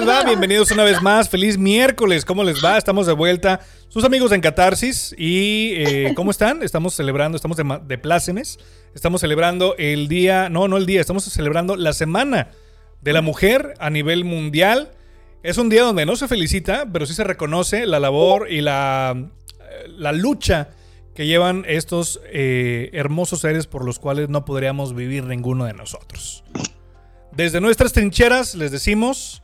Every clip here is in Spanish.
les va? Bienvenidos una vez más. Feliz miércoles. ¿Cómo les va? Estamos de vuelta. Sus amigos en Catarsis. ¿Y eh, cómo están? Estamos celebrando, estamos de, plácemes. Estamos celebrando el día, no, no el día, estamos celebrando la semana de la mujer a nivel mundial. Es un día donde no se felicita, pero sí se reconoce la labor y la, eh, la lucha que llevan estos eh, hermosos seres por los cuales no podríamos vivir ninguno de nosotros. Desde nuestras trincheras les decimos,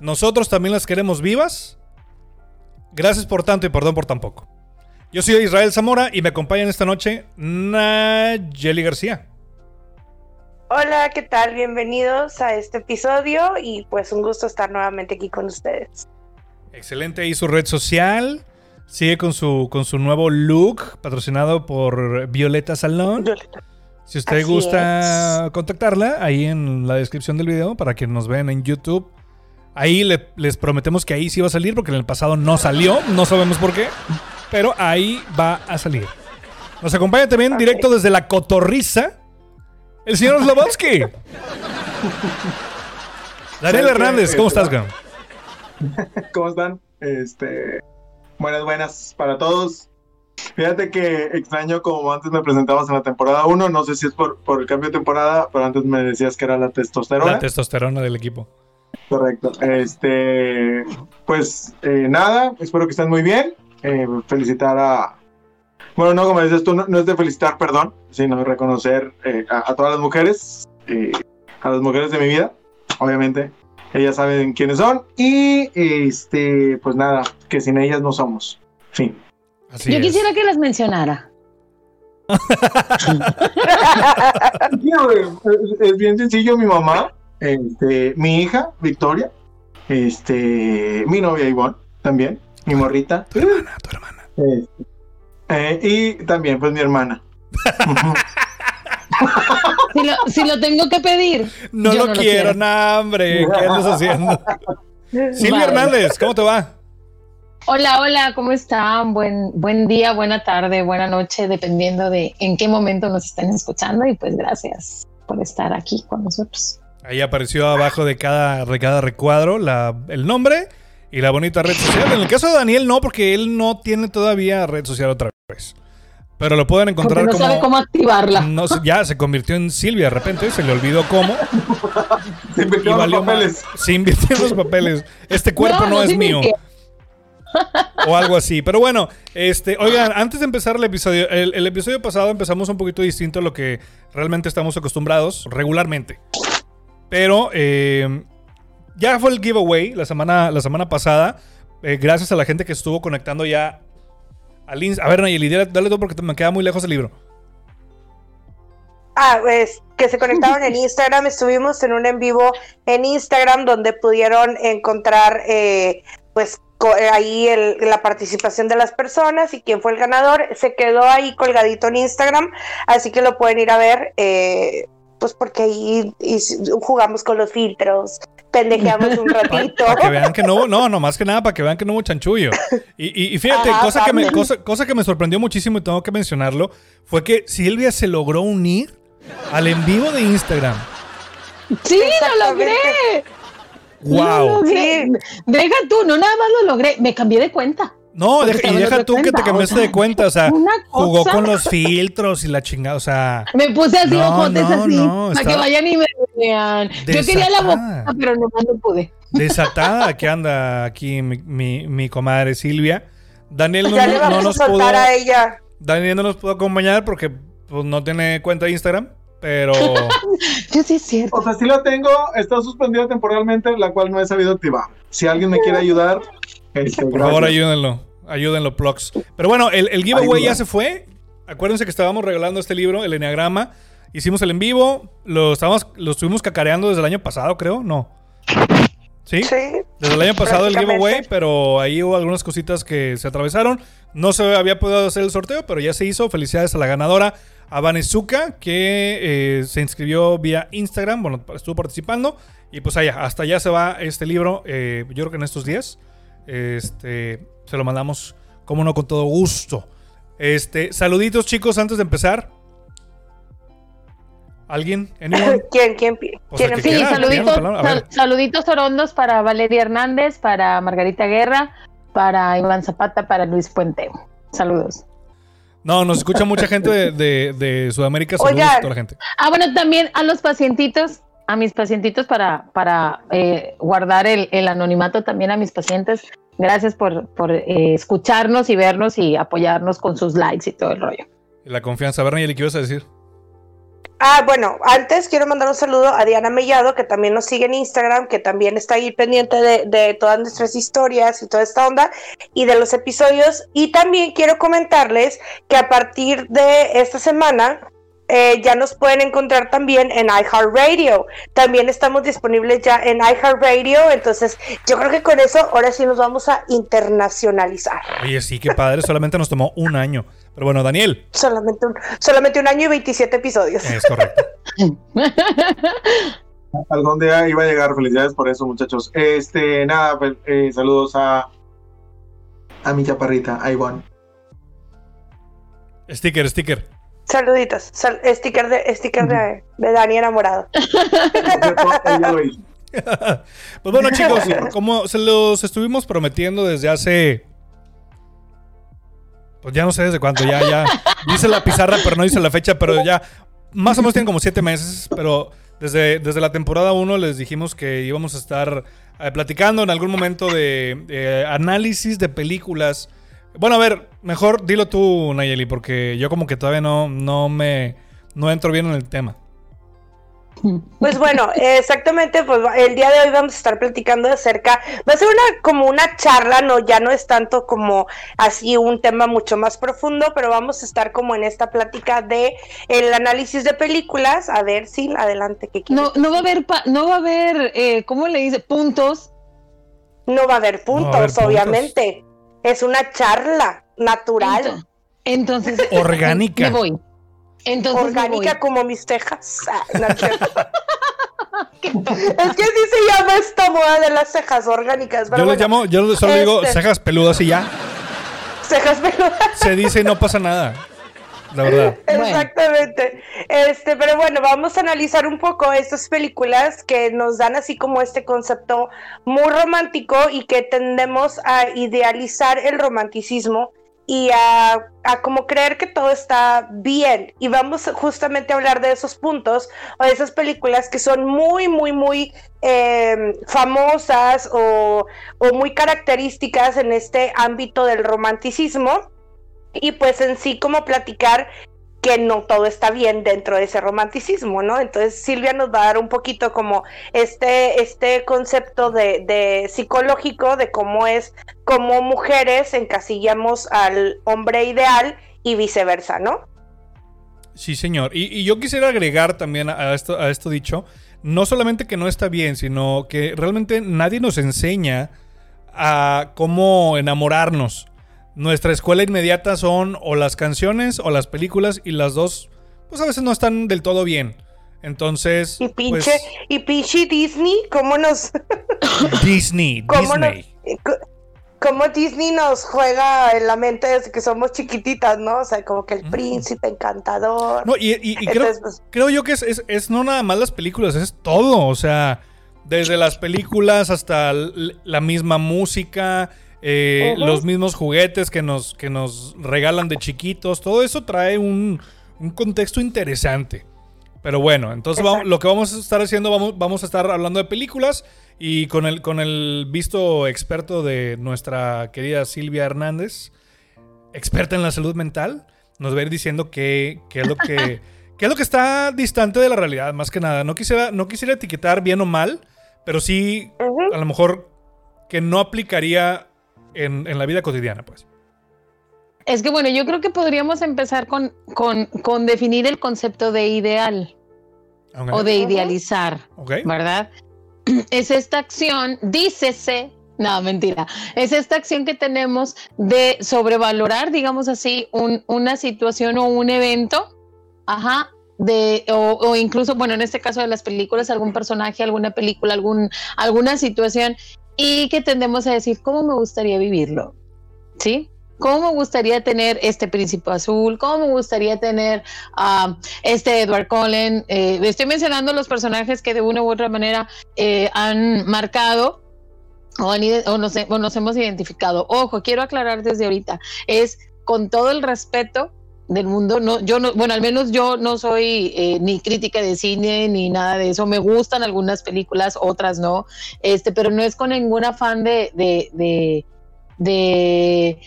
nosotros también las queremos vivas. Gracias por tanto y perdón por tan poco. Yo soy Israel Zamora y me acompañan esta noche Nayeli García. Hola, ¿qué tal? Bienvenidos a este episodio y pues un gusto estar nuevamente aquí con ustedes. Excelente y su red social. Sigue con su, con su nuevo look patrocinado por Violeta Salón. Si usted Así gusta contactarla, ahí en la descripción del video para que nos vean en YouTube. Ahí le- les prometemos que ahí sí va a salir porque en el pasado no salió, no sabemos por qué, pero ahí va a salir. Nos acompaña también directo desde la cotorriza, el señor Slobodsky. Daniel Hernández, ¿cómo estás, Gam? ¿Cómo están? Este, buenas, buenas para todos. Fíjate que extraño como antes me presentabas en la temporada 1, no sé si es por, por el cambio de temporada, pero antes me decías que era la testosterona. La testosterona del equipo. Correcto. Este, pues eh, nada, espero que estén muy bien. Eh, felicitar a... Bueno, no, como dices tú, no, no es de felicitar, perdón, sino de reconocer eh, a, a todas las mujeres, eh, a las mujeres de mi vida, obviamente. Ellas saben quiénes son y este, pues nada, que sin ellas no somos. Fin. Así Yo es. quisiera que las mencionara. es bien sencillo, mi mamá, este, mi hija, Victoria, este, mi novia Ivonne, también, mi morrita. Tu hermana, tu hermana. Este, eh, y también, pues, mi hermana. Si lo, si lo tengo que pedir. No yo lo quiero, no, hombre. ¿Qué andas haciendo? Silvia Vale. Hernández, ¿cómo te va? Hola, hola, ¿cómo están? Buen, buen día, buena tarde, buena noche, dependiendo de en qué momento nos estén escuchando. Y pues gracias por estar aquí con nosotros. Ahí apareció abajo de cada, de cada recuadro la, el nombre y la bonita red social. En el caso de Daniel, no, porque él no tiene todavía red social otra vez. Pero lo pueden Porque encontrar no como. sabe cómo activarla. no ya se convirtió en Silvia de repente, se le olvidó cómo. Se invirtió en los papeles. Se invirtió en los papeles. Este cuerpo no, no es mío. que- o algo así. Pero bueno, este, oigan, antes de empezar el episodio, el, el episodio pasado empezamos un poquito distinto a lo que realmente estamos acostumbrados regularmente. Pero eh, ya fue el giveaway la semana, la semana pasada. eh, gracias a la gente que estuvo conectando ya al Insta. A ver, Nayeli, dale, dale tú porque me queda muy lejos el libro. Ah, pues que se conectaron en Instagram, estuvimos en un en vivo en Instagram donde pudieron encontrar eh, pues ahí la participación de las personas y quién fue el ganador. Se quedó ahí colgadito en Instagram, así que lo pueden ir a ver. eh, pues porque ahí y- jugamos con los filtros, pendejeamos un ratito. Para que vean que no hubo, no, no, más que nada para que vean que no hubo chanchullo. Y, y- y fíjate, Ajá, cosa, que me, cosa, cosa que me sorprendió muchísimo y tengo que mencionarlo, fue que Silvia se logró unir al en vivo de Instagram. Sí, lo logré. Lo ¡Wow! logré. Deja tú, no nada más lo logré. Me cambié de cuenta. No, deja- y deja tú que te cambiaste o sea, de cuenta, o sea, jugó con los filtros y la chingada, o sea, Me puse así No, ojotes no, así. no, para está que vayan y me vean. Yo quería la boca, pero nomás no pude. desatada que anda aquí mi, mi- mi comadre Silvia. Daniel no, ya le no vamos nos a pudo, a ella. Daniel no nos pudo acompañar porque pues, no tiene cuenta de Instagram, pero Yo sí es cierto. O sea, sí la tengo, está suspendida temporalmente, la cual no he sabido activar. Si alguien me quiere ayudar, por favor ayúdenlo. Ayúdenlo, plugs. Pero bueno, el, el giveaway ya se fue. Acuérdense que estábamos regalando este libro, el Enneagrama. Hicimos el en vivo. Lo, estábamos, lo estuvimos cacareando desde el año pasado, creo. No. ¿Sí? Sí. Desde el año pasado el giveaway, pero ahí hubo algunas cositas que se atravesaron. No se había podido hacer el sorteo, pero ya se hizo. Felicidades a la ganadora, a Vanezuka, que eh, se inscribió vía Instagram. Bueno, estuvo participando. Y pues allá, hasta allá se va este libro. eh, yo creo que en estos días. Este, se lo mandamos, como no, con todo gusto. Este, saluditos, chicos, antes de empezar. ¿Alguien? ¿Anyone? ¿Quién, quién, pi- O sea, quién que Sí, saluditos, sal- saluditos orondos para Valeria Hernández, para Margarita Guerra, para Iván Zapata, para Luis Puente. Saludos. No, nos escucha mucha gente de, de- de Sudamérica. Saludos Oigan. a toda la gente. Ah, bueno, también a los pacientitos, a mis pacientitos para, para eh, guardar el, el anonimato también a mis pacientes. Gracias por, por eh, escucharnos y vernos y apoyarnos con sus likes y todo el rollo. La confianza. Nayeli, ¿qué ibas a decir? Ah, bueno, antes quiero mandar un saludo a Diana Mellado, que también nos sigue en Instagram, que también está ahí pendiente de, de todas nuestras historias y toda esta onda y de los episodios. Y también quiero comentarles que a partir de esta semana eh, ya nos pueden encontrar también en iHeartRadio. También estamos disponibles ya en iHeartRadio. Entonces, yo creo que con eso ahora sí nos vamos a internacionalizar. Oye, sí, qué padre. Solamente nos tomó un año. Pero bueno, Daniel. Solamente un, solamente un año y 27 episodios. Es correcto. Algún día iba a llegar, felicidades por eso, muchachos. Este, nada, pues, eh, saludos a, a mi chaparrita, a Ivonne. Sticker, sticker. Saluditos. Sal- sticker de, sticker de, de Dani enamorado. Pues bueno, chicos, como se los estuvimos prometiendo desde hace. Pues ya no sé desde cuánto, ya, ya. Dice la pizarra, pero no dice la fecha, pero ya. Más o menos tienen como siete meses, pero desde, desde la temporada 1 les dijimos que íbamos a estar eh, platicando en algún momento de eh, análisis de películas. Bueno, a ver, mejor dilo tú, Nayeli, porque yo como que todavía no, no me. No entro bien en el tema. Pues bueno, exactamente, pues el día de hoy vamos a estar platicando acerca, va a ser una como una charla, no, ya no es tanto como así un tema mucho más profundo, pero vamos a estar como en esta plática de el análisis de películas, a ver si adelante que No, no va a haber, pa- no va a haber, eh, ¿cómo le dice? Puntos. no va a haber puntos, No va a haber puntos. Es una charla natural, Ento- Entonces. Orgánica. Me voy. Entonces me orgánica voy. como mis tejas. Ah, no es que así se llama esta moda de las cejas orgánicas. pero Yo bueno, llamo, yo solo digo este- cejas peludas y ya. cejas peludas. Se dice y no pasa nada. La verdad. Exactamente. Este, pero bueno, vamos a analizar un poco estas películas que nos dan así como este concepto muy romántico y que tendemos a idealizar el romanticismo y a, a como creer que todo está bien. Y vamos justamente a hablar de esos puntos o de esas películas que son muy, muy, muy eh, famosas o, o muy características en este ámbito del romanticismo y pues en sí como platicar que no todo está bien dentro de ese romanticismo, ¿no? Entonces Silvia nos va a dar un poquito como este, este concepto de, psicológico de cómo es, como mujeres encasillamos al hombre ideal y viceversa, ¿no? Sí, señor. Y, y yo quisiera agregar también a esto, a esto dicho, no solamente que no está bien, sino que realmente nadie nos enseña a cómo enamorarnos. Nuestra escuela inmediata son o las canciones o las películas y las dos, pues a veces no están del todo bien. Entonces, Y pinche, pues, y pinche Disney, ¿cómo nos, Disney, cómo nos- Disney. cómo Disney nos juega en la mente desde que somos chiquititas, ¿no? O sea, como que el Mm. príncipe encantador. No, y, y- y creo, pues, creo yo que es, es- es no nada más las películas, es todo. O sea, desde las películas hasta la misma música, eh, los mismos juguetes que nos, que nos regalan de chiquitos, todo eso trae un, un contexto interesante. Pero bueno, entonces vamos- lo que vamos a estar haciendo, vamos, vamos a estar hablando de películas y con el, con el visto experto de nuestra querida Silvia Hernández, experta en la salud mental, nos va a ir diciendo qué, qué es lo que qué es lo que está distante de la realidad, más que nada. No quisiera, no quisiera etiquetar bien o mal, pero sí a lo mejor que no aplicaría en, en la vida cotidiana, pues. Es que bueno, yo creo que podríamos empezar con, con, con definir el concepto de ideal o de idealizar. ¿verdad? Es esta acción, dícese, no, mentira, es esta acción que tenemos de sobrevalorar, digamos así, un- una situación o un evento, ajá, de, o, o incluso, bueno, en este caso de las películas, algún personaje, alguna película, algún, alguna situación, y que tendemos a decir, ¿cómo me gustaría vivirlo? ¿Sí? ¿Cómo me gustaría tener este príncipe azul? ¿Cómo me gustaría tener a este Edward Cullen? Eh, estoy mencionando los personajes que de una u otra manera eh, han marcado o, han nos, o nos hemos identificado. Ojo, quiero aclarar desde ahorita, es con todo el respeto del mundo, no, yo no, bueno, al menos yo no soy eh, ni crítica de cine ni nada de eso. Me gustan algunas películas, otras no, este, pero no es con ningún afán de, de, de, de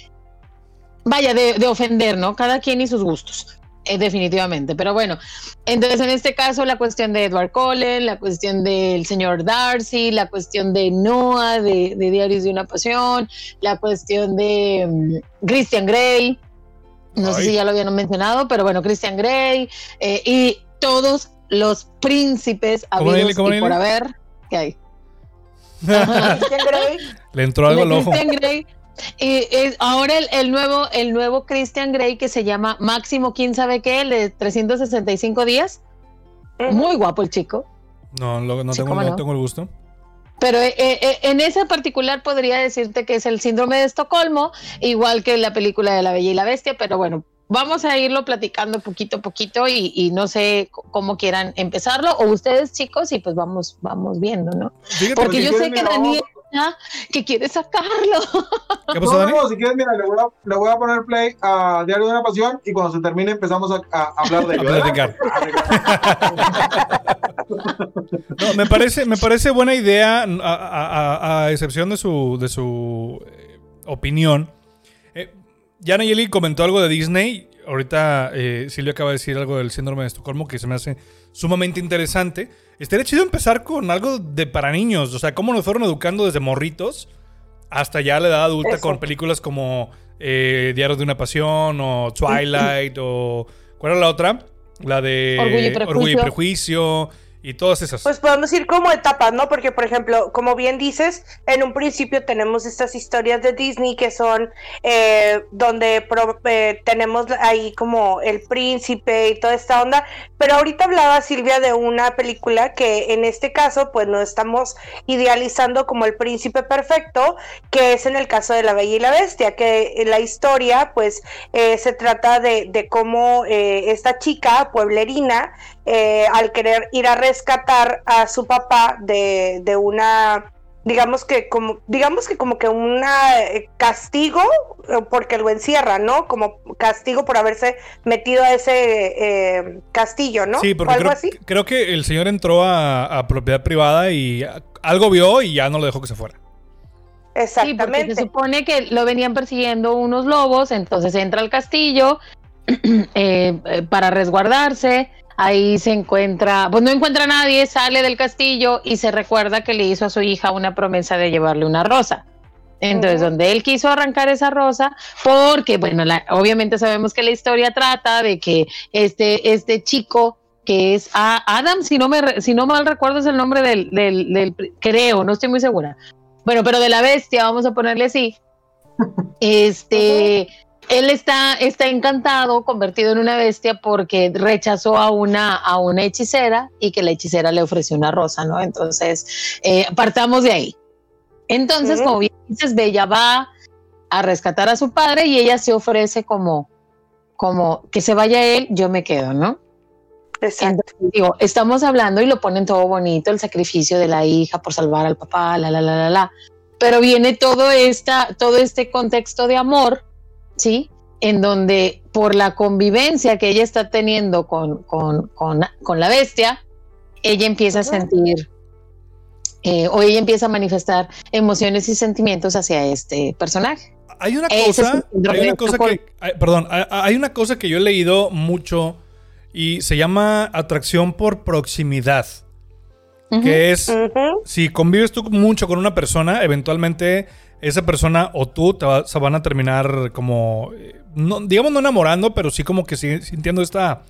vaya, de, de ofender, ¿no? Cada quien y sus gustos. eh, definitivamente, pero bueno, entonces en este caso la cuestión de Edward Cullen, la cuestión del señor Darcy, la cuestión de Noah de, de Diarios de una Pasión, la cuestión de mm, Christian Grey, no sé si ya lo habían mencionado, pero bueno, Christian Grey eh, y todos los príncipes ¿Cómo habidos dile, cómo y por dile? haber que hay. Christian Grey, Le entró algo al ojo. Christian Grey. Y es ahora el, el nuevo, el nuevo Christian Grey que se llama Máximo, quién sabe qué, el de 365 días. Muy guapo el chico. No, lo- no, Sí, tengo, cómo no no. tengo el gusto. Pero eh, eh, en ese particular podría decirte que es el síndrome de Estocolmo, igual que la película de La Bella y la Bestia, pero bueno, vamos a irlo platicando poquito a poquito y, y no sé cómo quieran empezarlo, o ustedes chicos, y pues vamos, vamos viendo, ¿no? Fíjate, Porque yo sé que Daniel que quiere sacarlo. ¿qué pasó, No, Dani? no, si quieres, mira, le voy, a, le voy a poner play a Diario de una Pasión y cuando se termine empezamos a, a hablar de. No, me parece, me parece buena idea, a, a- a- a excepción de su, de su eh, opinión. Eh, ya Nayeli comentó algo de Disney. Ahorita eh, Silvia acaba de decir algo del síndrome de Estocolmo que se me hace sumamente interesante. Estaría chido empezar con algo de para niños. O sea, cómo nos fueron educando desde morritos hasta ya la edad adulta Eso. con películas como eh, Diario de una Pasión o Twilight o... ¿Cuál era la otra? La de Orgullo y Prejuicio. Orgullo y Prejuicio y todas esas. Pues podemos ir como etapas, ¿no? Porque, por ejemplo, como bien dices, en un principio tenemos estas historias de Disney que son eh, donde eh, tenemos ahí como el príncipe y toda esta onda, pero ahorita hablaba Silvia de una película que en este caso, pues no estamos idealizando como el príncipe perfecto, que es en el caso de La Bella y la Bestia, que la historia, pues, eh, se trata de, de cómo eh, esta chica pueblerina, eh, al querer ir a rescatar a su papá de, de una digamos que como digamos que como que un castigo eh, porque lo encierra no como castigo por haberse metido a ese eh, castillo no Sí, ¿O porque algo creo, así creo que el señor entró a, a propiedad privada y a- algo vio y ya no lo dejó que se fuera. Sí, porque exactamente se supone que lo venían persiguiendo unos lobos, entonces entra al castillo eh, eh, para resguardarse. Ahí se encuentra, pues no encuentra a nadie, sale del castillo y se recuerda que le hizo a su hija una promesa de llevarle una rosa. Entonces, donde él quiso arrancar esa rosa, porque, bueno, la- obviamente sabemos que la historia trata de que este, este chico que es a Adam, si no, me, si no mal recuerdo es el nombre del, del, del, creo, no estoy muy segura. Bueno, pero de la bestia, vamos a ponerle así. Este, él está, está encantado, convertido en una bestia, porque rechazó a una, a una hechicera y que la hechicera le ofreció una rosa, ¿no? Entonces, eh, partamos de ahí. Entonces, como bien dices, Bella va a rescatar a su padre y ella se ofrece como, como que se vaya él, yo me quedo, ¿no? exacto Entonces, digo, estamos hablando y lo ponen todo bonito, el sacrificio de la hija por salvar al papá, la, la, la, la, la. Pero viene todo, esta, todo este contexto de amor, ¿sí? En donde por la convivencia que ella está teniendo con, con, con, con la bestia, ella empieza a sentir, eh, o ella empieza a manifestar emociones y sentimientos hacia este personaje. Hay una es cosa, hay una que, hay- perdón, hay- hay una cosa que yo he leído mucho y se llama atracción por proximidad, que es si convives tú mucho con una persona, eventualmente esa persona o tú te va- se van a terminar como eh, no, digamos no enamorando, pero sí como que sintiendo esta,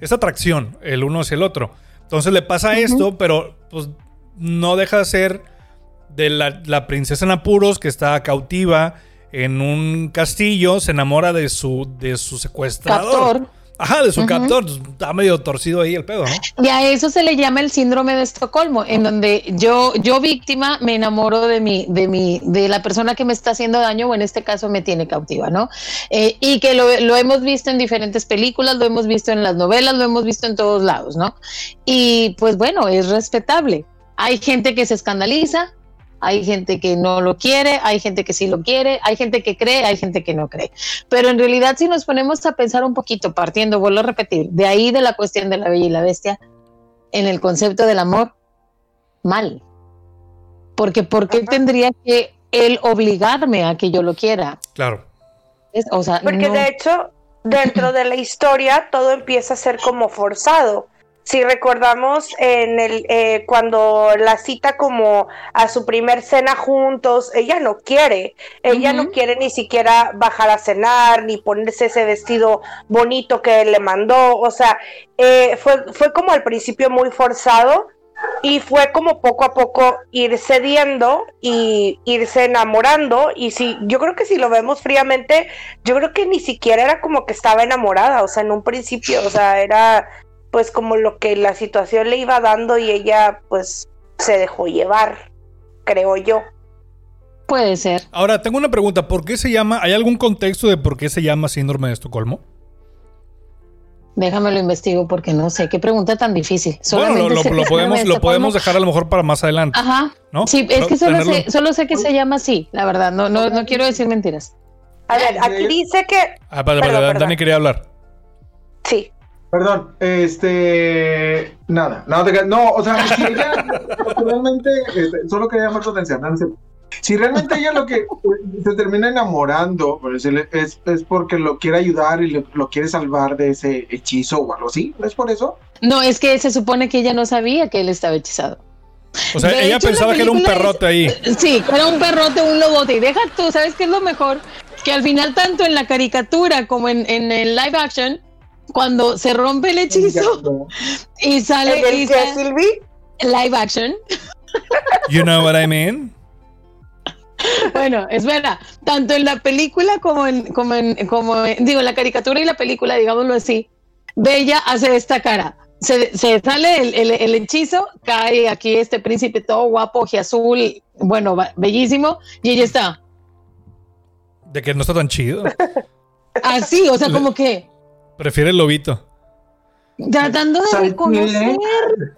esta atracción el uno hacia el otro. Entonces le pasa esto, pero pues no deja de ser de la, la princesa en apuros que está cautiva en un castillo, se enamora de su, de su secuestrador. Captor. Ajá, de su Ujú. captor. Está medio torcido ahí el pedo, ¿no? Y a eso se le llama el síndrome de Estocolmo, en donde yo, yo víctima, me enamoro de mi, de mi, de la persona que me está haciendo daño, o en este caso me tiene cautiva, ¿no? Eh, y que lo, lo hemos visto en diferentes películas, lo hemos visto en las novelas, lo hemos visto en todos lados, ¿no? Y pues bueno, es respetable. Hay gente que se escandaliza, hay gente que no lo quiere, hay gente que sí lo quiere, hay gente que cree, hay gente que no cree. Pero en realidad si nos ponemos a pensar un poquito, partiendo, vuelvo a repetir, de ahí de la cuestión de la bella y la bestia, en el concepto del amor, mal. Porque ¿por qué tendría que él obligarme a que yo lo quiera? Claro. Es- O sea, Porque no. de hecho, dentro de la historia, todo empieza a ser como forzado. Si recordamos en el eh, cuando la cita como a su primer cena juntos, ella no quiere, ella no quiere ni siquiera bajar a cenar, ni ponerse ese vestido bonito que le mandó, o sea, eh, fue, fue como al principio muy forzado y fue como poco a poco ir cediendo y irse enamorando y si yo creo que si lo vemos fríamente yo creo que ni siquiera era como que estaba enamorada o sea en un principio o sea era pues como lo que la situación le iba dando y ella pues se dejó llevar creo yo Puede ser. Ahora, tengo una pregunta. ¿Por qué se llama? ¿Hay algún contexto de por qué se llama síndrome de Estocolmo? Déjame lo investigo porque no sé qué pregunta tan difícil. Bueno, lo, Solamente lo- que lo se podemos, lo Estocolmo. podemos dejar a lo mejor para más adelante. Ajá. ¿no? Sí, es que solo tenerlo- sé, solo sé que se llama así, la verdad. No, no, no quiero decir mentiras. a ver aquí dice que Ah, Perdón, perdón. Dani quería hablar. sí Perdón, este. Nada, no, te- no, o sea, si ella realmente. este, solo quería llamar tu atención, Nancy. Si realmente ella lo que se termina enamorando, por decirle, es, es porque lo quiere ayudar y lo, lo quiere salvar de ese hechizo o algo así, ¿no es por eso? No, es que se supone que ella no sabía que él estaba hechizado. O sea, De ella hecho, pensaba que era un perrote ahí. Sí, que era un perrote, un lobote. Y deja tú, ¿sabes qué es lo mejor? Que al final, tanto en la caricatura como en, en el live action, cuando se rompe el hechizo y ¿El sale del y que, sale- Silvi? live action, You know what I mean? bueno, espera, tanto en la película como en, como en, como en- digo, en la caricatura y la película, digámoslo así, Bella hace esta cara. Se, se sale el, el- el hechizo, cae aquí este príncipe todo guapo, azul, bueno, bellísimo, y ella está De que no está tan chido. así, o sea, como que Prefiere el lobito. tratando de ¿Sabes reconocer.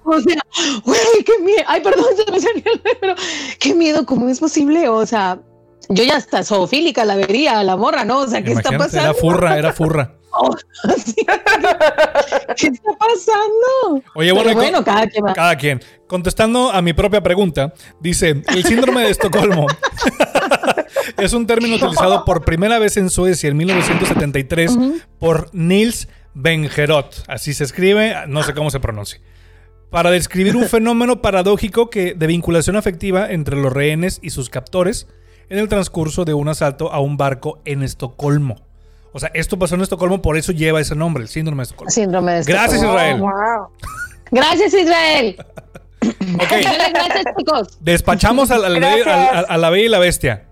O sea, güey, qué miedo. Ay, perdón, se me salió el pero qué miedo, ¿cómo es posible? O sea, yo ya hasta zoofílica la vería a la morra, ¿no? O sea, ¿qué está pasando? era furra, era furra. Oh. ¿Qué está pasando? Oye, bueno, cada quien va. Cada quien. Contestando a mi propia pregunta, dice, el síndrome de Estocolmo es un término utilizado por primera vez en Suecia en 1973 por Nils Bengerot. Así se escribe, no sé cómo se pronuncia. Para describir un fenómeno paradójico que, de vinculación afectiva entre los rehenes y sus captores en el transcurso de un asalto a un barco en Estocolmo. O sea, esto pasó en Estocolmo, por eso lleva ese nombre, el síndrome de Estocolmo. Síndrome de Gracias, Estocolmo. Israel. wow Gracias, Israel. Ok. Gracias, chicos. Despachamos a, la- a la Gracias. Bella- a- a- a la Bella y la Bestia.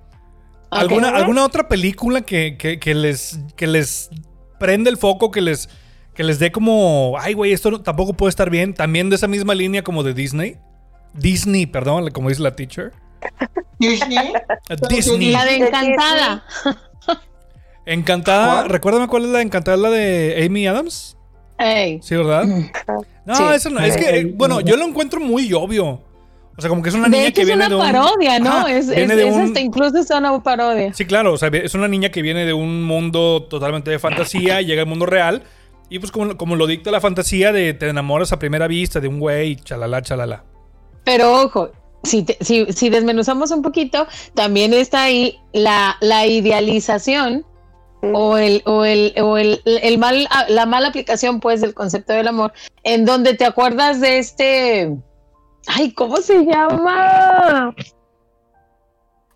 ¿Alguna. ¿Alguna otra película que, que- que les, que les prende el foco, que les, que les dé como, ay, güey, esto no- tampoco puede estar bien? También de esa misma línea como de Disney. Disney, perdón, como dice la teacher. Disney. Disney. La de Encantada. Encantada. ¿Cuál? Recuérdame cuál es la de Encantada, la de Amy Adams. Ey. Sí, ¿verdad? No, Sí. eso no. Es que, eh, bueno, yo lo encuentro muy obvio. O sea, como que es una De niña hecho, que es viene una de un. parodia, ¿no? Ajá, es, es, viene de es un- hasta incluso es una parodia. Sí, claro, o sea, es una niña que viene de un mundo totalmente de fantasía y llega al mundo real. Y pues como, como lo dicta la fantasía de te enamoras a primera vista de un güey, chalala, chalala. Pero ojo, si, te- si, si desmenuzamos un poquito, también está ahí la, la idealización o, el, o, el, o el, el mal, la mala aplicación pues del concepto del amor, en donde te acuerdas de este, ay, ¿cómo se llama?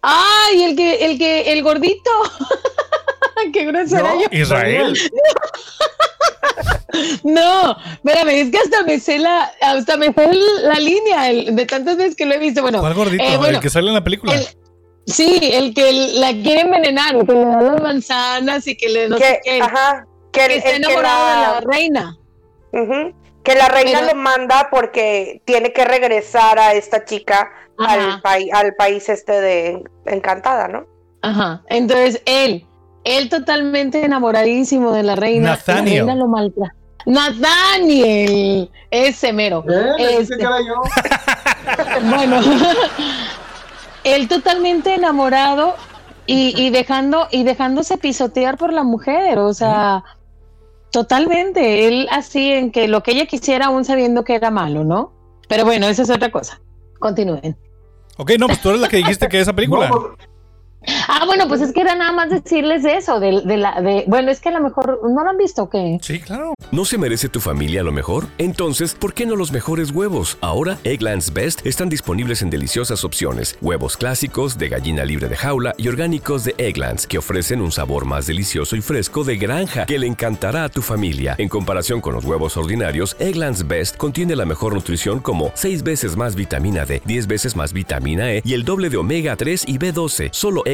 Ay, el que, el que, el gordito. Qué grosera No. yo. Israel. No, espérame, es que hasta me sé la, hasta me sé la línea el- de tantas veces que lo he visto. Bueno, ¿Cuál gordito? eh, bueno, el que sale en la película. el- sí, el que la quiere envenenar, el que le da las manzanas y que le no sé que, qué, ajá, que, que está que enamorado de la, la reina. Ujú. Que la reina Pero- lo manda porque tiene que regresar a esta chica al, pai- al país este de Encantada, ¿no? Ajá. Entonces él, él totalmente enamoradísimo de la reina. Nathaniel. La reina lo maltrata. Nathaniel, ese mero. ¿Eh? Le dije Este. que era yo. Bueno, él totalmente enamorado y, y dejando y dejándose pisotear por la mujer, o sea, totalmente. Él así en que lo que ella quisiera, aún sabiendo que era malo, ¿no? Pero bueno, esa es otra cosa. Continúen. Ok, no, pues tú eres la que dijiste que esa película. No, pues, Ah, bueno, pues es que era nada más decirles eso, de, de la, de, bueno, es que a lo mejor no lo han visto, ¿o ¿qué? Sí, claro. ¿No se merece tu familia lo mejor? Entonces, ¿por qué no los mejores huevos? Ahora, Egglands Best están disponibles en deliciosas opciones. Huevos clásicos, de gallina libre de jaula y orgánicos de Egglands, que ofrecen un sabor más delicioso y fresco de granja que le encantará a tu familia. En comparación con los huevos ordinarios, Egglands Best contiene la mejor nutrición como 6 veces más vitamina D, 10 veces más vitamina E y el doble de omega 3 y B12. Solo Egglands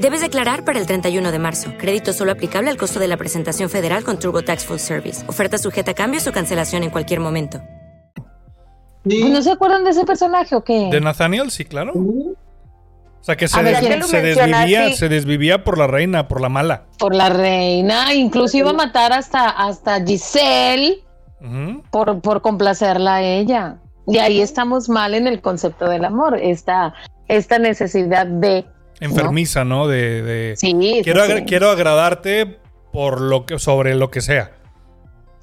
Debes declarar para el 31 de marzo. Crédito solo aplicable al costo de la presentación federal con TurboTax Full Service. Oferta sujeta a cambios o cancelación en cualquier momento. y- ¿No se acuerdan de ese personaje o qué? De Nathaniel, sí, claro. O sea, que se, ver, des- desvivía, sí. se desvivía por la reina, por la mala. Por la reina, incluso iba a matar hasta, hasta Giselle por, por complacerla a ella. Y ahí estamos mal en el concepto del amor, esta, esta necesidad de... Enfermiza, ¿no? De, de- Sí, sí, quiero, sí. agra- quiero agradarte por lo que, sobre lo que sea.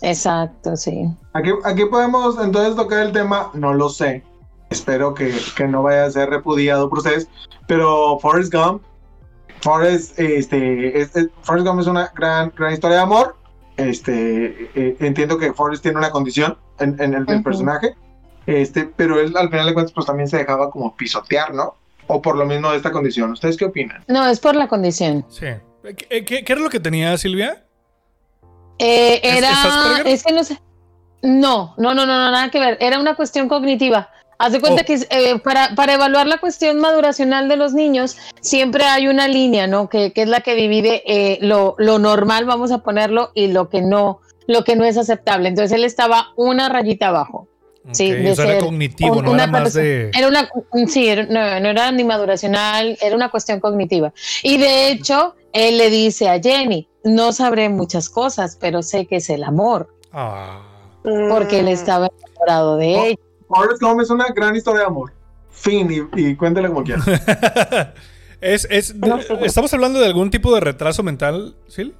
Exacto, sí. Aquí, aquí podemos entonces tocar el tema, no lo sé. Espero que, que no vaya a ser repudiado por ustedes. Pero Forrest Gump, Forrest, este, es- es- Forrest Gump es una gran, gran historia de amor. Este, eh, entiendo que Forrest tiene una condición en, en el, Ujú. personaje. Este, pero él al final de cuentas pues también se dejaba como pisotear, ¿no? O por lo mismo de esta condición. ¿Ustedes qué opinan? No, es por la condición. Sí. ¿Qué, qué- qué era lo que tenía Silvia? Eh, ¿Es- es era, es que no sé. No, no, no, no, no, nada que ver. Era una cuestión cognitiva. Haz de cuenta Oh. que eh, para, para evaluar la cuestión maduracional de los niños, siempre hay una línea, ¿no? Que, que es la que divide eh, lo, lo normal, vamos a ponerlo, y lo que no, lo que no es aceptable. Entonces él estaba una rayita abajo. Sí, Ok, de o sea, era ser cognitivo, un- no una era más persona- de... Era una, sí, era- no, no era ni maduracional, era una cuestión cognitiva. Y de hecho, él le dice a Jenny, no sabré muchas cosas, pero sé que es el amor, Ah. porque él estaba enamorado de Oh. ella. Forrest Gump es una gran historia de amor. Fin, y, y cuéntale como quieras. es, es, No sé. ¿Estamos hablando de algún tipo de retraso mental, Sil?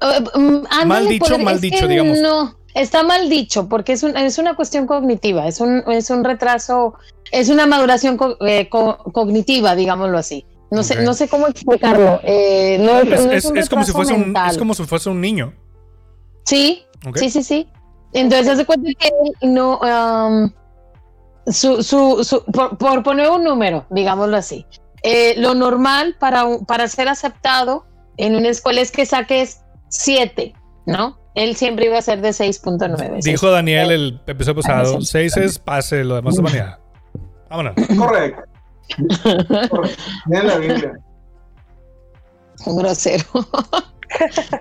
Eh, mm, Mal dicho, mal dicho, digamos. No, está mal dicho, porque es, un- es una cuestión cognitiva, es un, es un retraso, es una maduración co- eh, co- cognitiva, digámoslo así. No sé, no sé cómo explicarlo. eh, no, Es, no es- un es como si fuese un, mental. es como si fuese un niño. Sí. Sí, sí, sí. Entonces, haz de cuenta que él no. am, su, su, su- por, por poner un número, digámoslo así. eh, lo normal para, para ser aceptado en una escuela es que saques 7, ¿no? Él siempre iba a ser de 6.9. Dijo Daniel el episodio pasado, sí. seis es pase, lo demás es vanidad. Vámonos. Correcto. Correcto. Miren la Biblia. grosero.